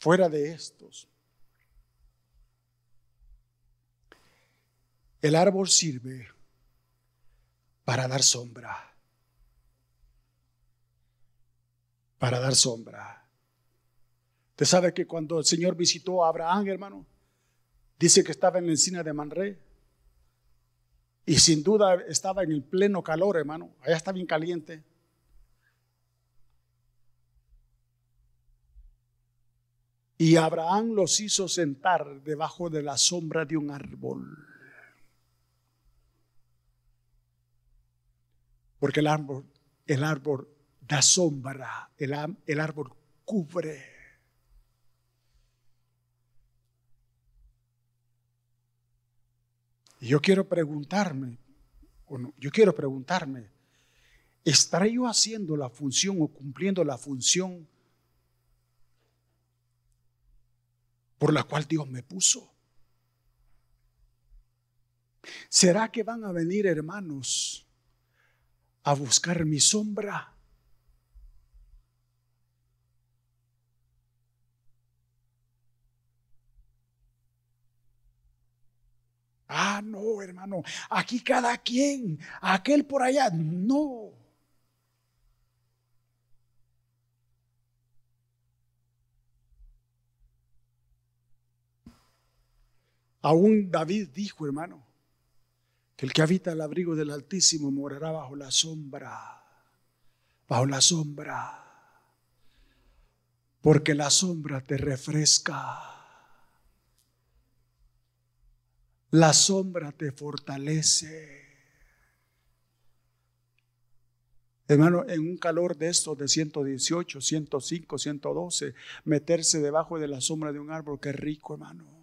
fuera de estos? El árbol sirve para dar sombra. Para dar sombra. Usted sabe que cuando el Señor visitó a Abraham, hermano, dice que estaba en la encina de Manré. Y sin duda estaba en el pleno calor, hermano. Allá está bien caliente. Y Abraham los hizo sentar debajo de la sombra de un árbol. Porque el árbol, el árbol da sombra, el, el árbol cubre. Y yo quiero preguntarme, yo quiero preguntarme, ¿estaré yo haciendo la función o cumpliendo la función por la cual Dios me puso? ¿Será que van a venir hermanos a buscar mi sombra? Ah, no, hermano, aquí cada quien, aquel por allá, no. Aún David dijo, hermano, que el que habita el abrigo del Altísimo morará bajo la sombra, bajo la sombra, porque la sombra te refresca. La sombra te fortalece. Hermano, en un calor de estos de 118, 105, 112, meterse debajo de la sombra de un árbol, qué rico, hermano.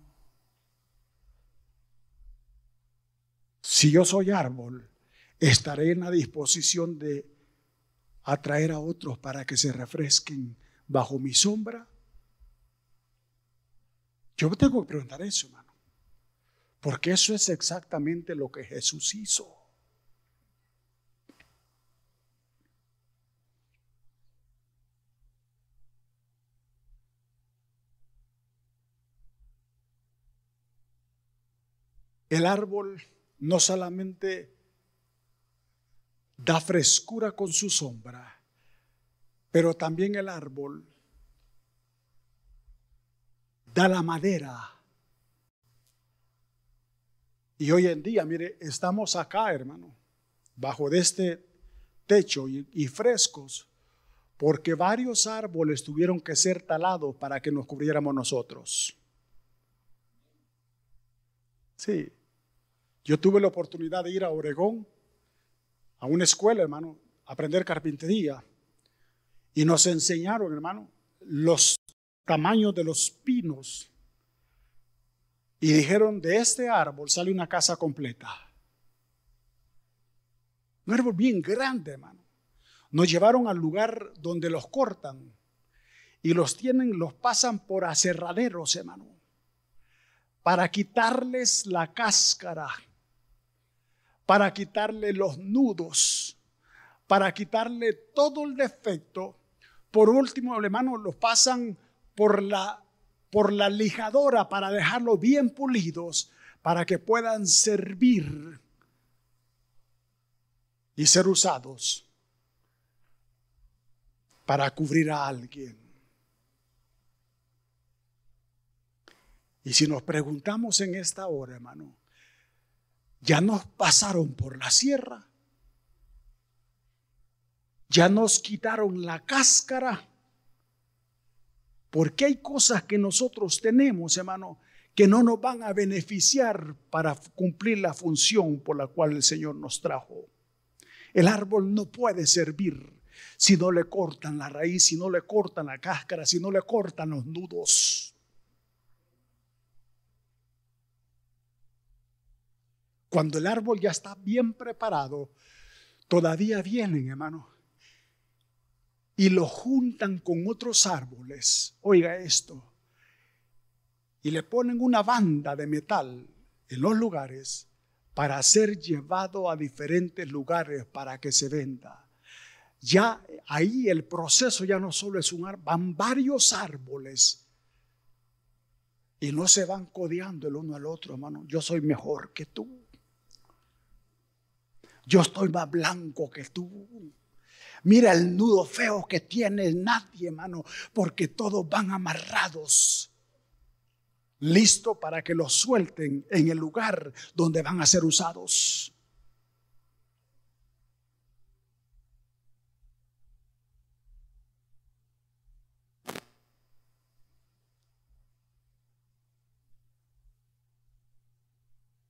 Si yo soy árbol, estaré en la disposición de atraer a otros para que se refresquen bajo mi sombra. Yo tengo que preguntar eso, hermano. Porque eso es exactamente lo que Jesús hizo. El árbol no solamente da frescura con su sombra, pero también el árbol da la madera y hoy en día, mire, estamos acá, hermano, bajo de este techo y, frescos, porque varios árboles tuvieron que ser talados para que nos cubriéramos nosotros. Sí, yo tuve la oportunidad de ir a Oregón, a una escuela, hermano, a aprender carpintería, y nos enseñaron, hermano, los tamaños de los pinos y dijeron, de este árbol sale una casa completa. Un árbol bien grande, hermano. Nos llevaron al lugar donde los cortan y los tienen, los pasan por aserraderos, hermano, para quitarles la cáscara, para quitarle los nudos, para quitarle todo el defecto. Por último, hermano, los pasan por la por la lijadora para dejarlos bien pulidos para que puedan servir y ser usados para cubrir a alguien. Y si nos preguntamos en esta hora, hermano, ya nos pasaron por la sierra, ya nos quitaron la cáscara, Porque hay cosas que nosotros tenemos, hermano, que no nos van a beneficiar para cumplir la función por la cual el Señor nos trajo. El árbol no puede servir si no le cortan la raíz, si no le cortan la cáscara, si no le cortan los nudos. Cuando el árbol ya está bien preparado, todavía vienen, hermano, y lo juntan con otros árboles. Oiga esto. Y le ponen una banda de metal en los lugares para ser llevado a diferentes lugares para que se venda. Ya ahí el proceso ya no solo es un árbol, van varios árboles y no se van codeando el uno al otro, hermano. Yo soy mejor que tú. Yo estoy más blanco que tú. Mira el nudo feo que tiene nadie, hermano, porque todos van amarrados. Listo para que los suelten en el lugar donde van a ser usados.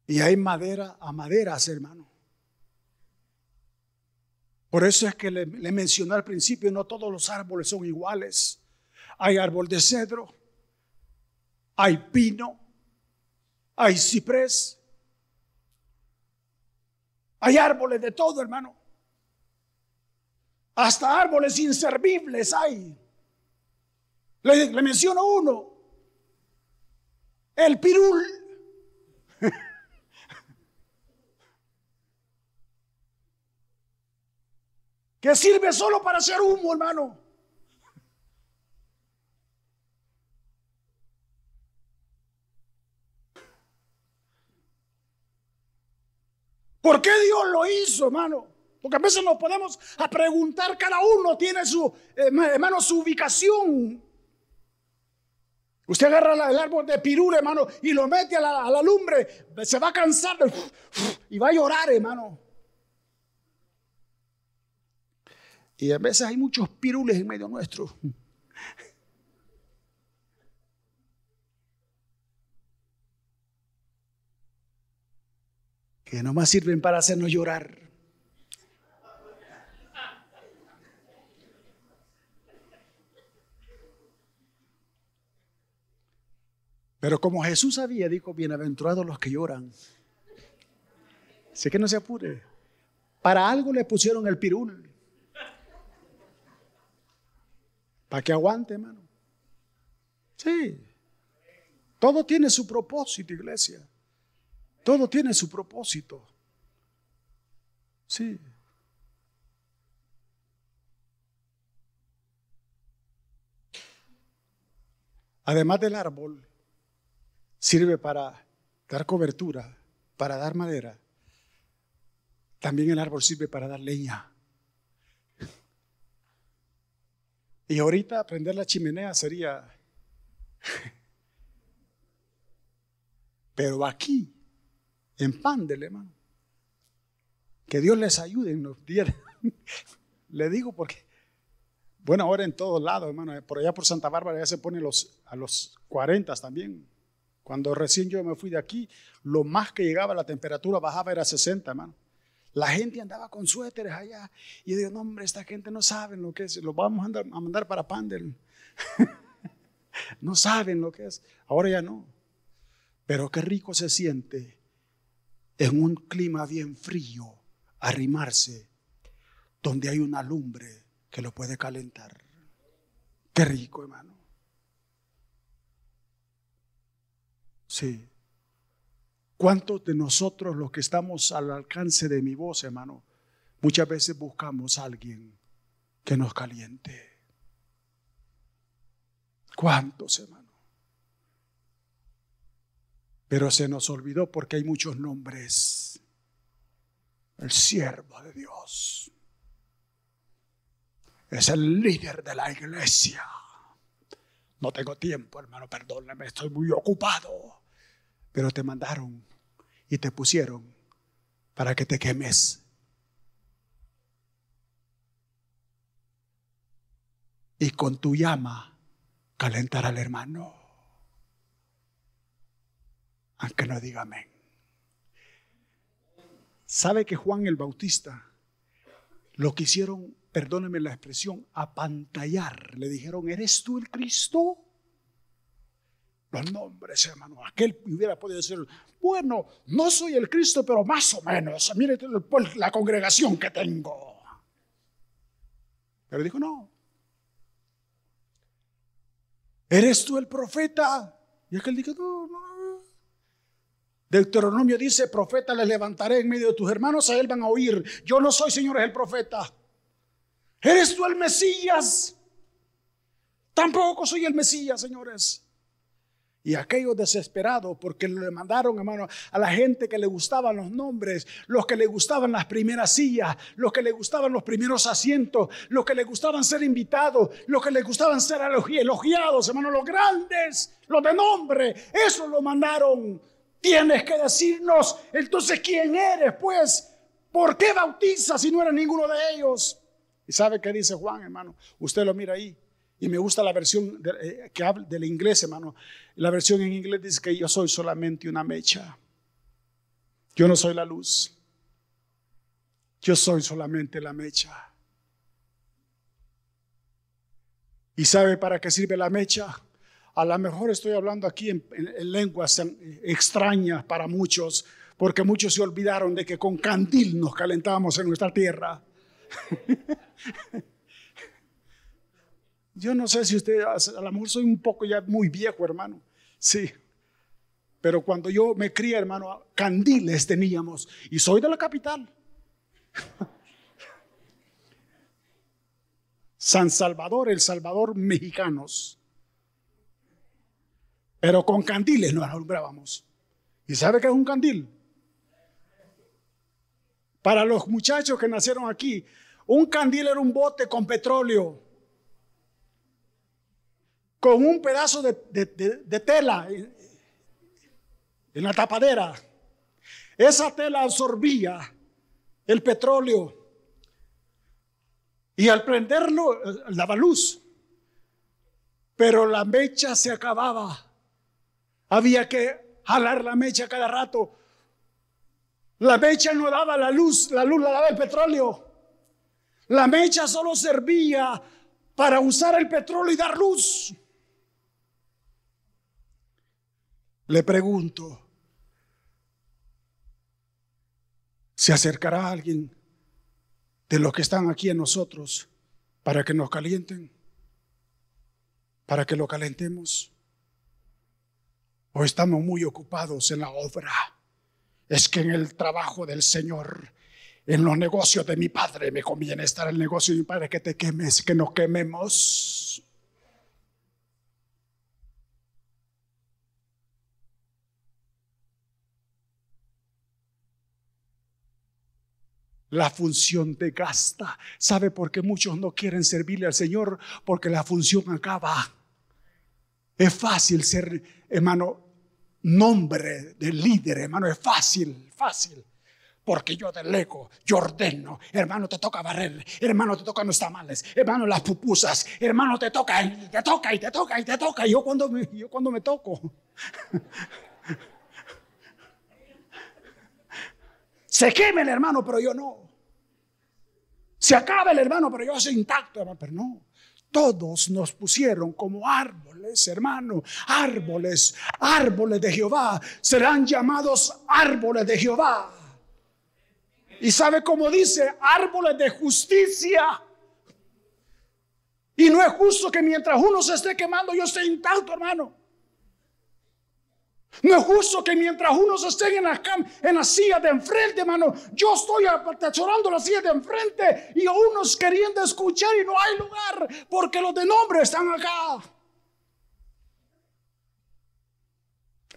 Y hay madera a maderas, hermano. Por eso es que le, mencioné al principio, no todos los árboles son iguales. Hay árbol de cedro, hay pino, hay ciprés, hay árboles de todo, hermano. Hasta árboles inservibles hay. Le, le menciono uno, el pirul. que sirve solo para hacer humo, hermano. ¿Por qué Dios lo hizo, hermano? Porque a veces nos podemos a preguntar, cada uno tiene su, hermano, su ubicación. Usted agarra el árbol de pirul, hermano, y lo mete a la, a la lumbre, se va a cansar y va a llorar, hermano. Y a veces hay muchos pirules en medio nuestro. Que nomás sirven para hacernos llorar. Pero como Jesús había, dijo, bienaventurados los que lloran. Sé que no se apure. Para algo le pusieron el pirul. Para que aguante, hermano. Sí. Todo tiene su propósito, iglesia. Todo tiene su propósito. Sí. Además del árbol, sirve para dar cobertura, para dar madera. También el árbol sirve para dar leña. Y ahorita prender la chimenea sería... Pero aquí, en Pandel, hermano, que Dios les ayude en los días. Le digo porque, bueno, ahora en todos lados, hermano, por allá por Santa Bárbara ya se pone los, a los 40 también. Cuando recién yo me fui de aquí, lo más que llegaba la temperatura bajaba era 60, hermano. La gente andaba con suéteres allá. Y yo digo, no, hombre, esta gente no sabe lo que es. Lo vamos a, a mandar para Pandel. no saben lo que es. Ahora ya no. Pero qué rico se siente en un clima bien frío arrimarse donde hay una lumbre que lo puede calentar. Qué rico, hermano. Sí. ¿Cuántos de nosotros los que estamos al alcance de mi voz, hermano, muchas veces buscamos a alguien que nos caliente? ¿Cuántos, hermano? Pero se nos olvidó porque hay muchos nombres. El siervo de Dios. Es el líder de la iglesia. No tengo tiempo, hermano, perdóname, estoy muy ocupado pero te mandaron y te pusieron para que te quemes. Y con tu llama calentar al hermano. Aunque no diga amén. ¿Sabe que Juan el Bautista lo quisieron, perdóneme la expresión, apantallar? Le dijeron, ¿eres tú el Cristo? Los nombres, hermano. Aquel hubiera podido decir, bueno, no soy el Cristo, pero más o menos. Mire la congregación que tengo. Pero dijo, no. ¿Eres tú el profeta? Y aquel dijo, no, no. Deuteronomio dice, profeta le levantaré en medio de tus hermanos, a él van a oír. Yo no soy, Señor, es el profeta. ¿Eres tú el Mesías? Tampoco soy el Mesías, señores. Y aquellos desesperados, porque le mandaron, hermano, a la gente que le gustaban los nombres, los que le gustaban las primeras sillas, los que le gustaban los primeros asientos, los que le gustaban ser invitados, los que le gustaban ser elogiados, hermano, los grandes, los de nombre, eso lo mandaron. Tienes que decirnos, entonces, ¿quién eres? Pues, ¿por qué bautizas si no eres ninguno de ellos? ¿Y sabe qué dice Juan, hermano? Usted lo mira ahí. Y me gusta la versión eh, que habla del inglés, hermano. La versión en inglés dice que yo soy solamente una mecha. Yo no soy la luz. Yo soy solamente la mecha. ¿Y sabe para qué sirve la mecha? A lo mejor estoy hablando aquí en, en lenguas extrañas para muchos, porque muchos se olvidaron de que con candil nos calentábamos en nuestra tierra. Yo no sé si usted, a lo mejor soy un poco ya muy viejo, hermano. Sí. Pero cuando yo me crié, hermano, candiles teníamos. Y soy de la capital. San Salvador, El Salvador, mexicanos. Pero con candiles nos alumbrábamos. ¿Y sabe qué es un candil? Para los muchachos que nacieron aquí, un candil era un bote con petróleo con un pedazo de, tela en la tapadera. Esa tela absorbía el petróleo y al prenderlo eh, daba luz. Pero la mecha se acababa. Había que jalar la mecha cada rato. La mecha no daba la luz, la luz la daba el petróleo. La mecha solo servía para usar el petróleo y dar luz. Le pregunto, ¿se acercará alguien de los que están aquí en nosotros para que nos calienten? ¿Para que lo calentemos? ¿O estamos muy ocupados en la obra? Es que en el trabajo del Señor, en los negocios de mi Padre, me conviene estar en el negocio de mi Padre que te quemes, que nos quememos. La función te gasta. ¿Sabe por qué muchos no quieren servirle al Señor? Porque la función acaba. Es fácil ser, hermano, nombre de líder, hermano. Es fácil, fácil. Porque yo delego, yo ordeno. Hermano, te toca barrer. Hermano, te tocan los tamales. Hermano, las pupusas. Hermano, te toca y te toca y te toca y te toca. Y yo cuando me, yo cuando me toco. Se queme el hermano, pero yo no. Se acaba el hermano, pero yo soy intacto, hermano. Pero no. Todos nos pusieron como árboles, hermano, árboles, árboles de Jehová. Serán llamados árboles de Jehová. Y sabe cómo dice, árboles de justicia. Y no es justo que mientras uno se esté quemando, yo esté intacto, hermano. No es justo que mientras unos estén en la, en la silla de enfrente, hermano, yo estoy atachorando la silla de enfrente y unos queriendo escuchar y no hay lugar porque los de nombre están acá.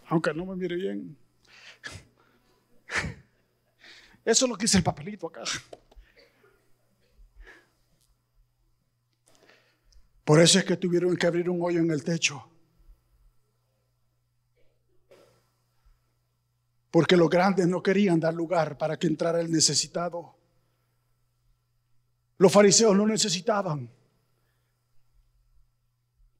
Aunque no me mire bien. Eso es lo que dice el papelito acá. Por eso es que tuvieron que abrir un hoyo en el techo porque los grandes no querían dar lugar para que entrara el necesitado. Los fariseos no necesitaban.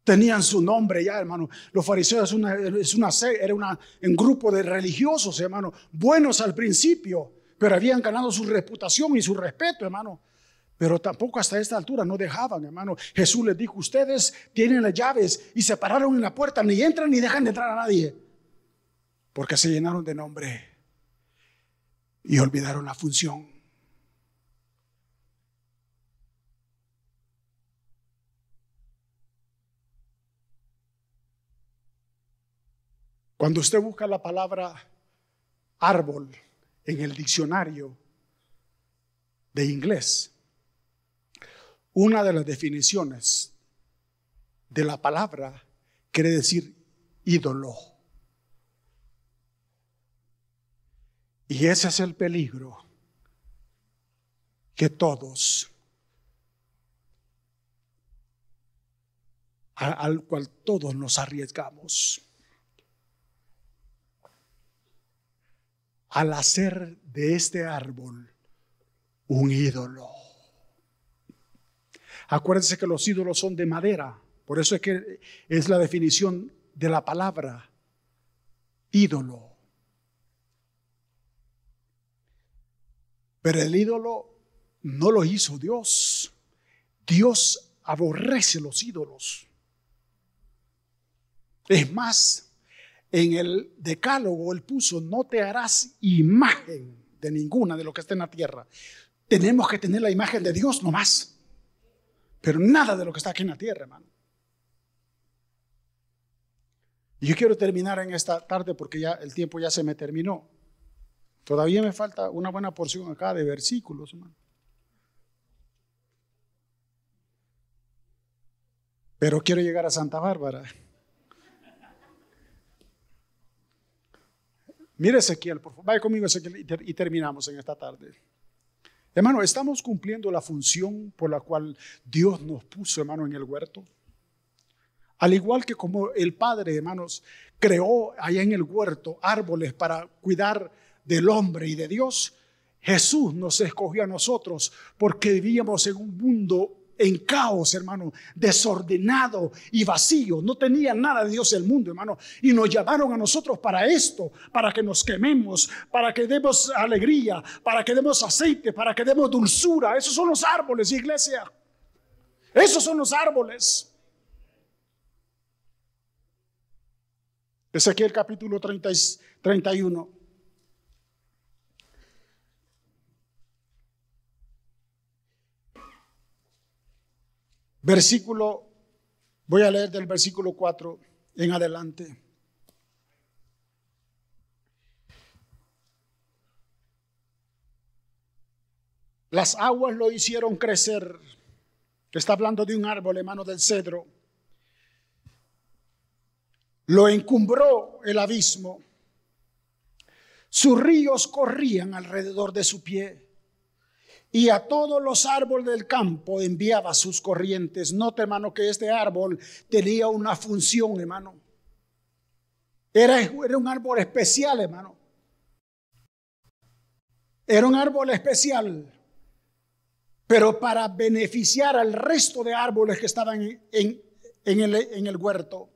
Tenían su nombre ya, hermano. Los fariseos es una, es una, era una, un grupo de religiosos, hermano, buenos al principio, pero habían ganado su reputación y su respeto, hermano. Pero tampoco hasta esta altura no dejaban, hermano. Jesús les dijo, ustedes tienen las llaves y se pararon en la puerta, ni entran ni dejan de entrar a nadie. Porque se llenaron de nombre y olvidaron la función. Cuando usted busca la palabra árbol en el diccionario de inglés, una de las definiciones de la palabra quiere decir ídolo. Y ese es el peligro que todos, al cual todos nos arriesgamos. Al hacer de este árbol un ídolo. Acuérdense que los ídolos son de madera. Por eso es que es la definición de la palabra ídolo. Pero el ídolo no lo hizo Dios. Dios aborrece los ídolos. Es más, en el decálogo él puso, no te harás imagen de ninguna de lo que está en la tierra. Tenemos que tener la imagen de Dios nomás. Pero nada de lo que está aquí en la tierra, hermano. Y yo quiero terminar en esta tarde porque ya el tiempo ya se me terminó. Todavía me falta una buena porción acá de versículos, hermano. Pero quiero llegar a Santa Bárbara. Mire Ezequiel, por favor. Vaya conmigo Ezequiel y terminamos en esta tarde. Hermano, estamos cumpliendo la función por la cual Dios nos puso, hermano, en el huerto. Al igual que como el Padre, hermanos, creó allá en el huerto árboles para cuidar del hombre y de Dios, Jesús nos escogió a nosotros porque vivíamos en un mundo en caos, hermano, desordenado y vacío. No tenía nada de Dios el mundo, hermano. Y nos llamaron a nosotros para esto, para que nos quememos, para que demos alegría, para que demos aceite, para que demos dulzura. Esos son los árboles, iglesia. Esos son los árboles. Ezequiel capítulo 30, 31. Versículo, voy a leer del versículo 4 en adelante. Las aguas lo hicieron crecer. Está hablando de un árbol, hermano del cedro. Lo encumbró el abismo. Sus ríos corrían alrededor de su pie y a todos los árboles del campo enviaba sus corrientes. Note, hermano, que este árbol tenía una función, hermano. Era, era un árbol especial, hermano. Era un árbol especial, pero para beneficiar al resto de árboles que estaban en, el, en el huerto.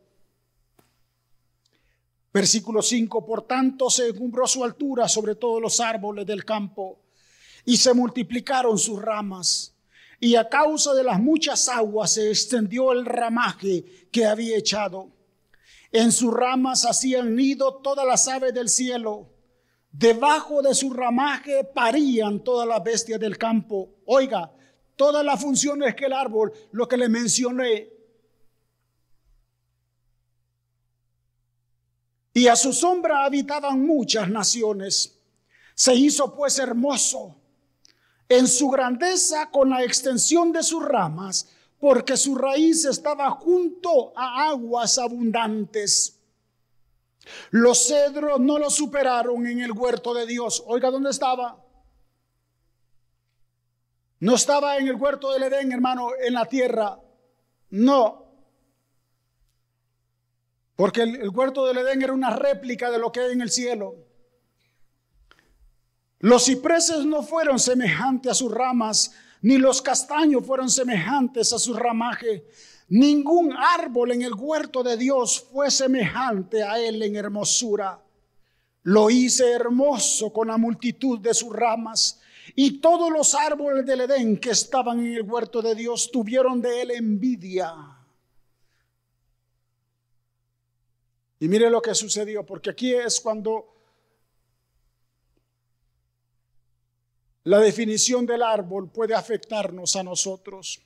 Versículo 5, por tanto se encumbró su altura sobre todos los árboles del campo y se multiplicaron sus ramas. Y a causa de las muchas aguas se extendió el ramaje que había echado. En sus ramas hacían nido todas las aves del cielo. Debajo de su ramaje parían todas las bestias del campo. Oiga, todas las funciones que el árbol, lo que le mencioné. Y a su sombra habitaban muchas naciones. Se hizo pues hermoso en su grandeza con la extensión de sus ramas, porque su raíz estaba junto a aguas abundantes. Los cedros no lo superaron en el huerto de Dios. Oiga, ¿dónde estaba? No estaba en el huerto del Edén, hermano, en la tierra. No. Porque el, el huerto del Edén era una réplica de lo que hay en el cielo. Los cipreses no fueron semejantes a sus ramas, ni los castaños fueron semejantes a su ramaje. Ningún árbol en el huerto de Dios fue semejante a él en hermosura. Lo hice hermoso con la multitud de sus ramas. Y todos los árboles del Edén que estaban en el huerto de Dios tuvieron de él envidia. Y mire lo que sucedió, porque aquí es cuando la definición del árbol puede afectarnos a nosotros.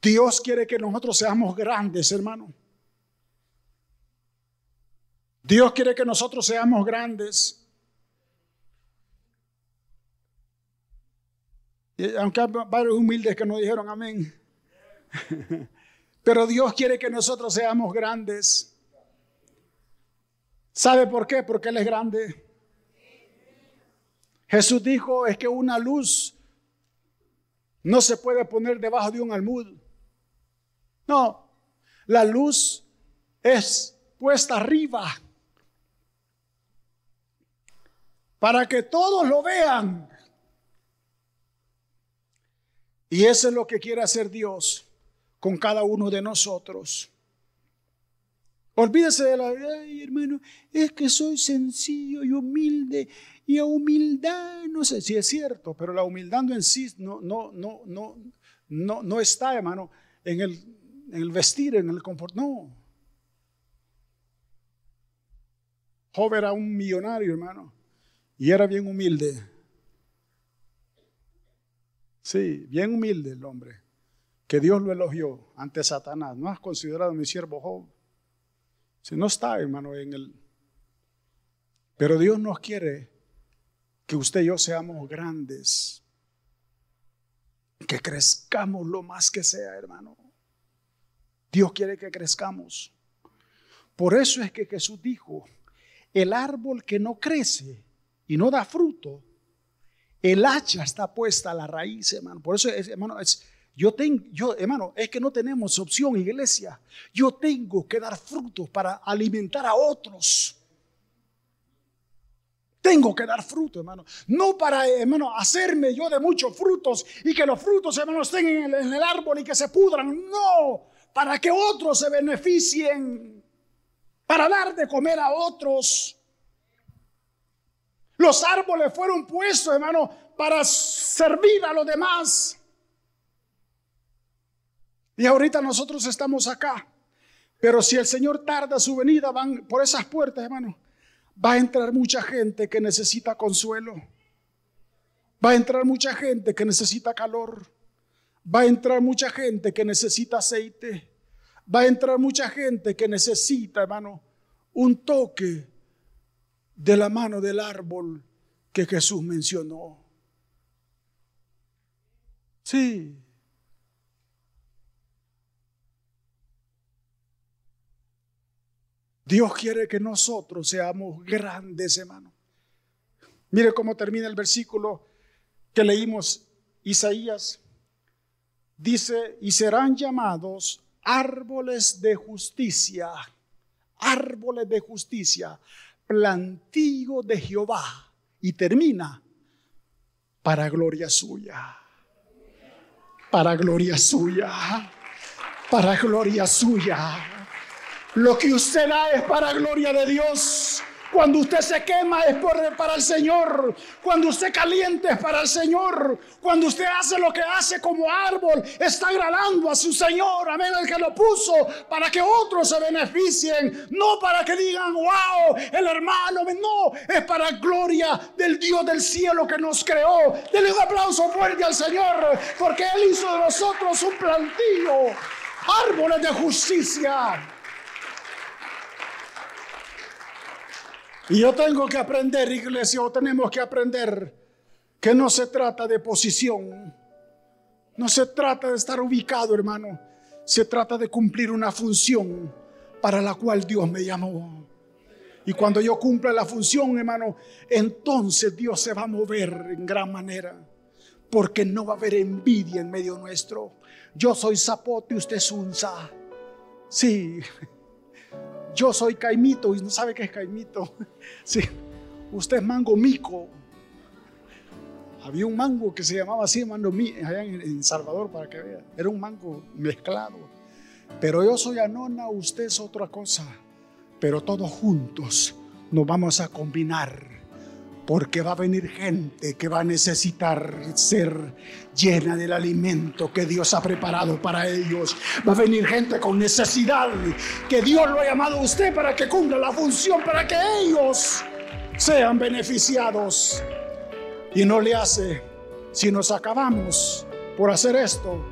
Dios quiere que nosotros seamos grandes, hermano. Dios quiere que nosotros seamos grandes. Aunque hay varios humildes que no dijeron amén. Pero Dios quiere que nosotros seamos grandes. ¿Sabe por qué? Porque Él es grande. Jesús dijo, es que una luz no se puede poner debajo de un almud. No, la luz es puesta arriba para que todos lo vean. Y eso es lo que quiere hacer Dios con cada uno de nosotros. Olvídese de la, ay hermano, es que soy sencillo y humilde y a humildad, no sé si es cierto, pero la humildad en sí no, no, no, no, no, no está, hermano, en el, en el vestir, en el confort, no. Job era un millonario, hermano, y era bien humilde. Sí, bien humilde el hombre que Dios lo elogió ante Satanás. No has considerado mi siervo Job. Si no está, hermano, en el... Pero Dios nos quiere que usted y yo seamos grandes. Que crezcamos lo más que sea, hermano. Dios quiere que crezcamos. Por eso es que Jesús dijo, el árbol que no crece y no da fruto, el hacha está puesta a la raíz, hermano. Por eso, hermano, es, yo tengo, yo, hermano, es que no tenemos opción, iglesia. Yo tengo que dar frutos para alimentar a otros. Tengo que dar fruto, hermano. No para, hermano, hacerme yo de muchos frutos y que los frutos, hermano, estén en el, en el árbol y que se pudran. No, para que otros se beneficien. Para dar de comer a otros. Los árboles fueron puestos, hermano, para servir a los demás. Y ahorita nosotros estamos acá. Pero si el Señor tarda su venida, van por esas puertas, hermano, va a entrar mucha gente que necesita consuelo. Va a entrar mucha gente que necesita calor. Va a entrar mucha gente que necesita aceite. Va a entrar mucha gente que necesita, hermano, un toque de la mano del árbol que Jesús mencionó. Sí. Dios quiere que nosotros seamos grandes, hermano. Mire cómo termina el versículo que leímos Isaías. Dice, y serán llamados árboles de justicia, árboles de justicia, plantío de Jehová. Y termina, para gloria suya, para gloria suya, para gloria suya. Lo que usted da es para gloria de Dios. Cuando usted se quema es para el Señor. Cuando usted caliente es para el Señor. Cuando usted hace lo que hace como árbol, está agradando a su Señor. Amén. El que lo puso para que otros se beneficien. No para que digan, wow, el hermano. No, es para gloria del Dios del cielo que nos creó. Denle un aplauso fuerte al Señor. Porque Él hizo de nosotros un plantillo. Árboles de justicia. Y yo tengo que aprender, iglesia, o tenemos que aprender que no se trata de posición, no se trata de estar ubicado, hermano, se trata de cumplir una función para la cual Dios me llamó. Y cuando yo cumpla la función, hermano, entonces Dios se va a mover en gran manera, porque no va a haber envidia en medio nuestro. Yo soy zapote, usted es unza. Sí, yo soy Caimito y no sabe qué es Caimito. Sí, usted es Mango Mico. Había un mango que se llamaba así, hermano, allá en Salvador, para que vea. Era un mango mezclado. Pero yo soy Anona, usted es otra cosa. Pero todos juntos nos vamos a combinar porque va a venir gente que va a necesitar ser llena del alimento que Dios ha preparado para ellos. Va a venir gente con necesidad que Dios lo ha llamado a usted para que cumpla la función, para que ellos sean beneficiados. Y no le hace, si nos acabamos por hacer esto,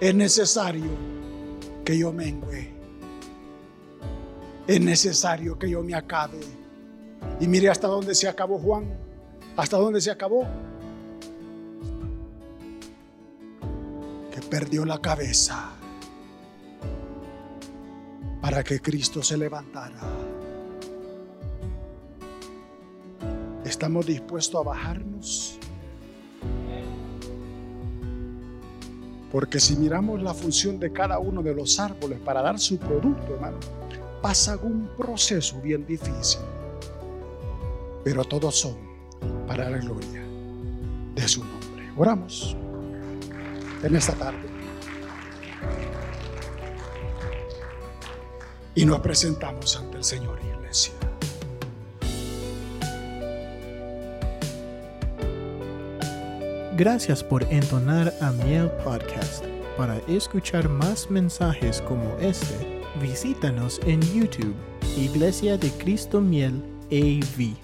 es necesario que yo mengüe. Es necesario que yo me acabe y mire hasta dónde se acabó Juan. ¿Hasta dónde se acabó? Que perdió la cabeza para que Cristo se levantara. ¿Estamos dispuestos a bajarnos? Porque si miramos la función de cada uno de los árboles para dar su producto, hermano, pasa un proceso bien difícil pero todos son para la gloria de su nombre. Oramos en esta tarde. Y nos presentamos ante el Señor, iglesia. Gracias por entonar a Miel Podcast. Para escuchar más mensajes como este, visítanos en YouTube, Iglesia de Cristo Miel AV.